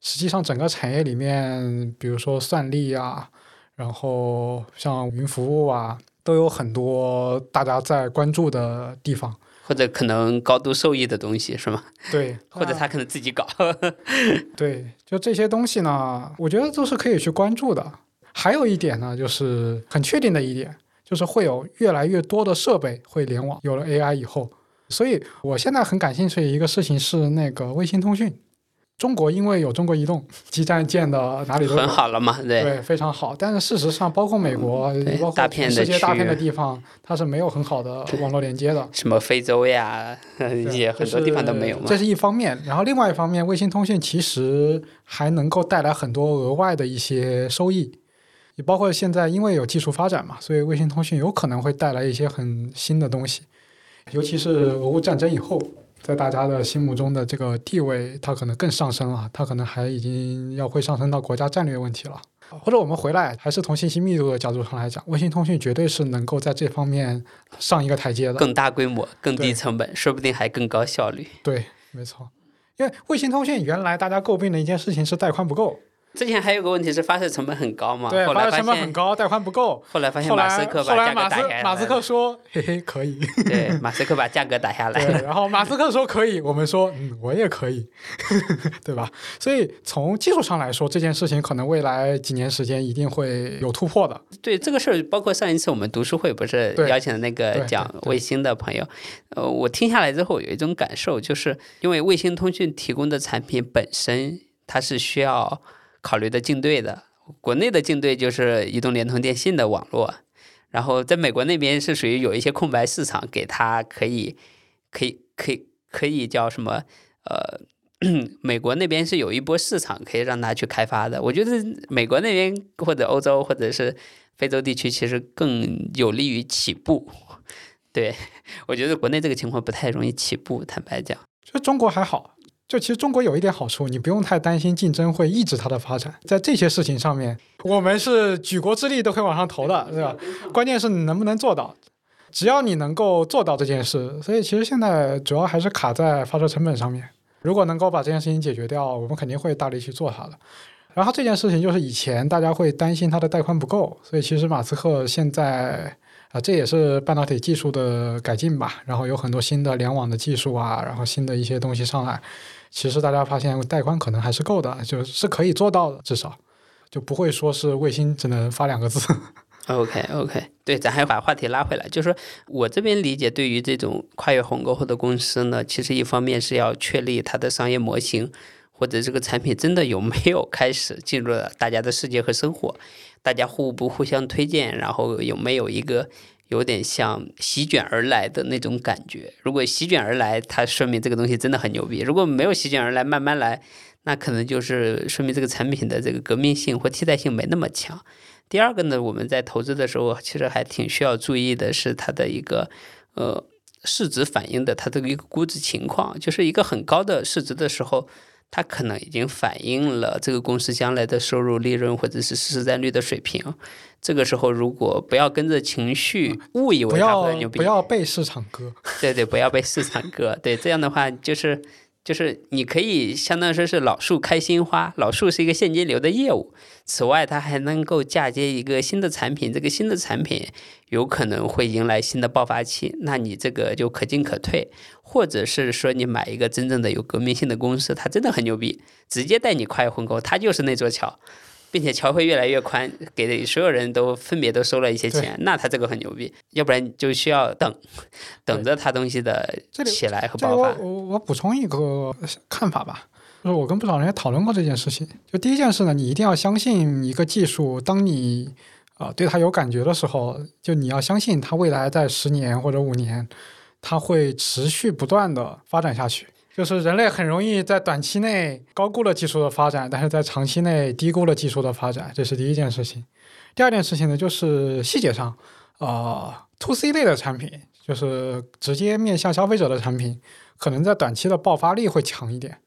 实际上整个产业里面，比如说算力啊，然后像云服务啊，都有很多大家在关注的地方。或者可能高度受益的东西是吗？对，<laughs> 或者他可能自己搞。<laughs> 对，就这些东西呢，我觉得都是可以去关注的。还有一点呢，就是很确定的一点，就是会有越来越多的设备会联网。有了 AI 以后，所以我现在很感兴趣的一个事情是那个卫星通讯。中国因为有中国移动基站建的哪里都很好了嘛，对对，非常好。但是事实上，包括美国，包括世界大片的地方，它是没有很好的网络 <laughs> 连接的。什么非洲呀，也很多地方都没有嘛。这是一方面，然后另外一方面，卫星通讯其实还能够带来很多额外的一些收益。也包括现在因为有技术发展嘛，所以卫星通讯有可能会带来一些很新的东西，尤其是俄乌战争以后。在大家的心目中的这个地位，它可能更上升了，它可能还已经要会上升到国家战略问题了。或者我们回来，还是从信息密度的角度上来讲，卫星通讯绝对是能够在这方面上一个台阶的。更大规模、更低成本，说不定还更高效率。对，没错。因为卫星通讯原来大家诟病的一件事情是带宽不够。之前还有个问题是发射成本很高嘛？对，发射成本很高，带宽不够。后来发现马斯克把价格打下来。马斯克说：“嘿嘿，可以。”对，马斯克把价格打下来。对，然后马斯克说可以，我们说嗯，我也可以，<laughs> 对吧？所以从技术上来说，这件事情可能未来几年时间一定会有突破的。对这个事儿，包括上一次我们读书会不是邀请的那个讲卫星的朋友，呃，我听下来之后有一种感受，就是因为卫星通讯提供的产品本身它是需要。考虑的竞对的，国内的竞对就是移动、联通、电信的网络，然后在美国那边是属于有一些空白市场，给他可以，可以，可以，可以叫什么？呃，<coughs> 美国那边是有一波市场可以让他去开发的。我觉得美国那边或者欧洲或者是非洲地区，其实更有利于起步。<laughs> 对我觉得国内这个情况不太容易起步，坦白讲，就中国还好。就其实中国有一点好处，你不用太担心竞争会抑制它的发展。在这些事情上面，我们是举国之力都可以往上投的，对吧？关键是你能不能做到。只要你能够做到这件事，所以其实现在主要还是卡在发射成本上面。如果能够把这件事情解决掉，我们肯定会大力去做它的。然后这件事情就是以前大家会担心它的带宽不够，所以其实马斯克现在。啊，这也是半导体技术的改进吧。然后有很多新的联网的技术啊，然后新的一些东西上来，其实大家发现带宽可能还是够的，就是可以做到的，至少就不会说是卫星只能发两个字。OK OK，对，咱还把话题拉回来，就是说我这边理解，对于这种跨越鸿沟后的公司呢，其实一方面是要确立它的商业模型，或者这个产品真的有没有 <laughs> 开始进入了大家的世界和生活。大家互不互相推荐，然后有没有一个有点像席卷而来的那种感觉？如果席卷而来，它说明这个东西真的很牛逼；如果没有席卷而来，慢慢来，那可能就是说明这个产品的这个革命性或替代性没那么强。第二个呢，我们在投资的时候，其实还挺需要注意的是它的一个呃市值反映的它的一个估值情况，就是一个很高的市值的时候。它可能已经反映了这个公司将来的收入、利润或者是市占率的水平。这个时候，如果不要跟着情绪误以为它要会牛逼，不要被市场割。对对，不要被市场割。对，这样的话就是就是你可以相当于说是老树开新花，老树是一个现金流的业务。此外，它还能够嫁接一个新的产品，这个新的产品有可能会迎来新的爆发期，那你这个就可进可退。或者是说你买一个真正的有革命性的公司，它真的很牛逼，直接带你跨越鸿沟，它就是那座桥。并且桥会越来越宽，给所有人都分别都收了一些钱，那他这个很牛逼。要不然就需要等，等着他东西的起来和爆发。我我补充一个看法吧，就是我跟不少人也讨论过这件事情。就第一件事呢，你一定要相信一个技术，当你呃对它有感觉的时候，就你要相信它未来在十年或者五年，它会持续不断的发展下去。就是人类很容易在短期内高估了技术的发展，但是在长期内低估了技术的发展，这是第一件事情。第二件事情呢，就是细节上，呃，to C 类的产品，就是直接面向消费者的产品，可能在短期的爆发力会强一点，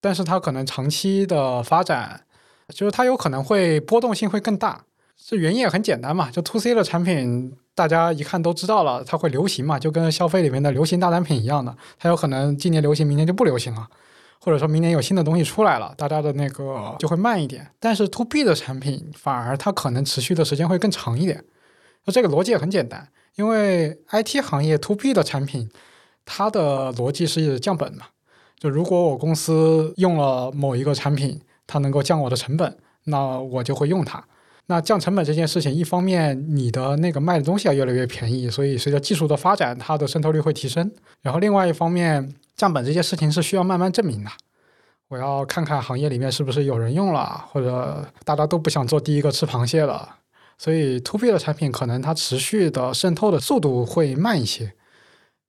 但是它可能长期的发展，就是它有可能会波动性会更大。这原因也很简单嘛，就 to C 的产品，大家一看都知道了，它会流行嘛，就跟消费里面的流行大单品一样的，它有可能今年流行，明年就不流行了。或者说明年有新的东西出来了，大家的那个就会慢一点。但是 to B 的产品反而它可能持续的时间会更长一点。那这个逻辑也很简单，因为 IT 行业 to B 的产品，它的逻辑是降本嘛。就如果我公司用了某一个产品，它能够降我的成本，那我就会用它。那降成本这件事情，一方面你的那个卖的东西要越来越便宜，所以随着技术的发展，它的渗透率会提升。然后另外一方面，降本这件事情是需要慢慢证明的。我要看看行业里面是不是有人用了，或者大家都不想做第一个吃螃蟹了。所以 to B 的产品可能它持续的渗透的速度会慢一些。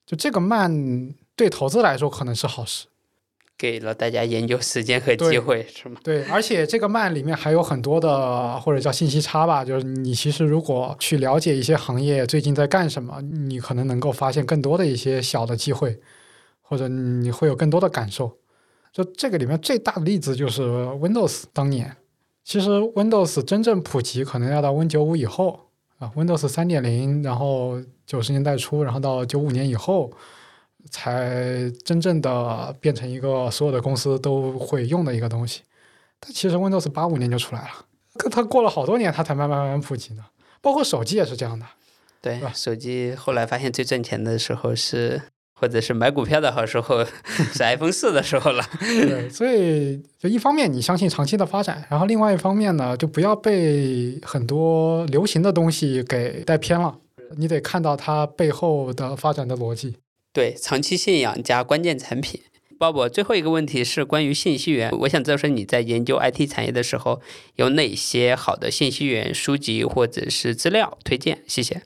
就这个慢对投资来说可能是好事。给了大家研究时间和机会，是吗？对，而且这个慢里面还有很多的或者叫信息差吧，就是你其实如果去了解一些行业最近在干什么，你可能能够发现更多的一些小的机会，或者你会有更多的感受。就这个里面最大的例子就是 Windows 当年，其实 Windows 真正普及可能要到 Win 九五以后啊，Windows 三点零，然后九十年代初，然后到九五年以后。才真正的变成一个所有的公司都会用的一个东西。它其实 Windows 八五年就出来了，可它过了好多年，它才慢慢慢慢普及呢。包括手机也是这样的。对手机后来发现最挣钱的时候是，或者是买股票的好时候是 iPhone 四的时候了。对，所以就一方面你相信长期的发展，然后另外一方面呢，就不要被很多流行的东西给带偏了。你得看到它背后的发展的逻辑。对，长期信仰加关键产品。鲍勃，最后一个问题是关于信息源，我想知道说你在研究 IT 产业的时候，有哪些好的信息源书籍或者是资料推荐？谢谢。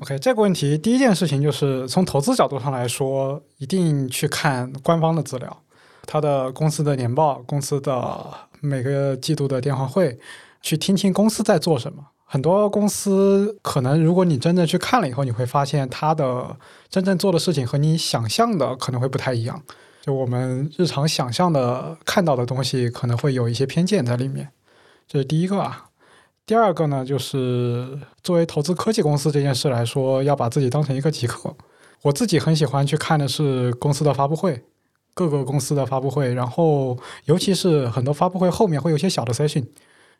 OK，这个问题第一件事情就是从投资角度上来说，一定去看官方的资料，他的公司的年报、公司的每个季度的电话会，去听听公司在做什么。很多公司可能，如果你真正去看了以后，你会发现它的真正做的事情和你想象的可能会不太一样。就我们日常想象的看到的东西，可能会有一些偏见在里面。这是第一个啊。第二个呢，就是作为投资科技公司这件事来说，要把自己当成一个极客。我自己很喜欢去看的是公司的发布会，各个公司的发布会，然后尤其是很多发布会后面会有一些小的 session，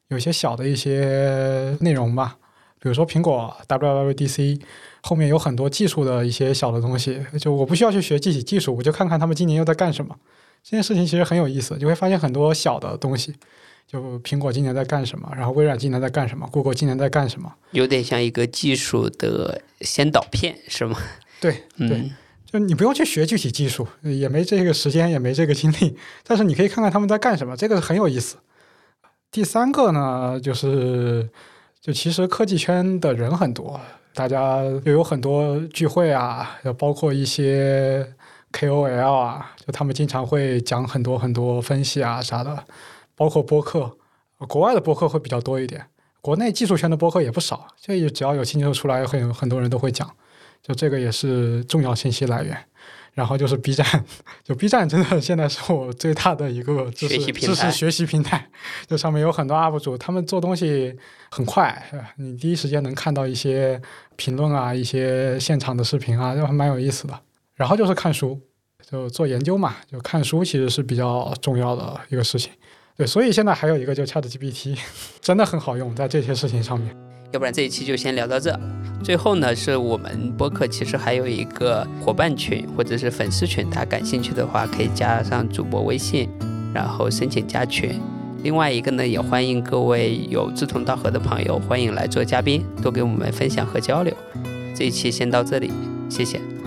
有些小的一些内容吧。比如说苹果 WWDC 后面有很多技术的一些小的东西，就我不需要去学具体技术，我就看看他们今年又在干什么。这件事情其实很有意思，你会发现很多小的东西。就苹果今年在干什么，然后微软今年在干什么，Google 今年在干什么？有点像一个技术的先导片，是吗？对对，嗯，就你不用去学具体技术，也没这个时间，也没这个精力，但是你可以看看他们在干什么，这个很有意思。第三个呢，就是就其实科技圈的人很多，大家又有很多聚会啊，包括一些 KOL 啊，就他们经常会讲很多很多分析啊啥的，包括播客，国外的播客会比较多一点，国内技术圈的播客也不少，就只要有新技术出来，很很多人都会讲。就这个也是重要信息来源。然后就是 B 站，<laughs> 就 B 站真的 <laughs> 现在是我最大的一个知识知识学习平台，就上面有很多 UP 主，他们做东西很快，你第一时间能看到一些评论啊，一些现场的视频啊，就还蛮有意思的。然后就是看书，就做研究嘛，就看书其实是比较重要的一个事情。对，所以现在还有一个就 ChatGPT，真的很好用，在这些事情上面。要不然这一期就先聊到这。最后呢，是我们播客其实还有一个伙伴群或者是粉丝群，大家感兴趣的话可以加上主播微信，然后申请加群。另外一个呢，也欢迎各位有志同道合的朋友，欢迎来做嘉宾，多给我们分享和交流。这一期先到这里，谢谢。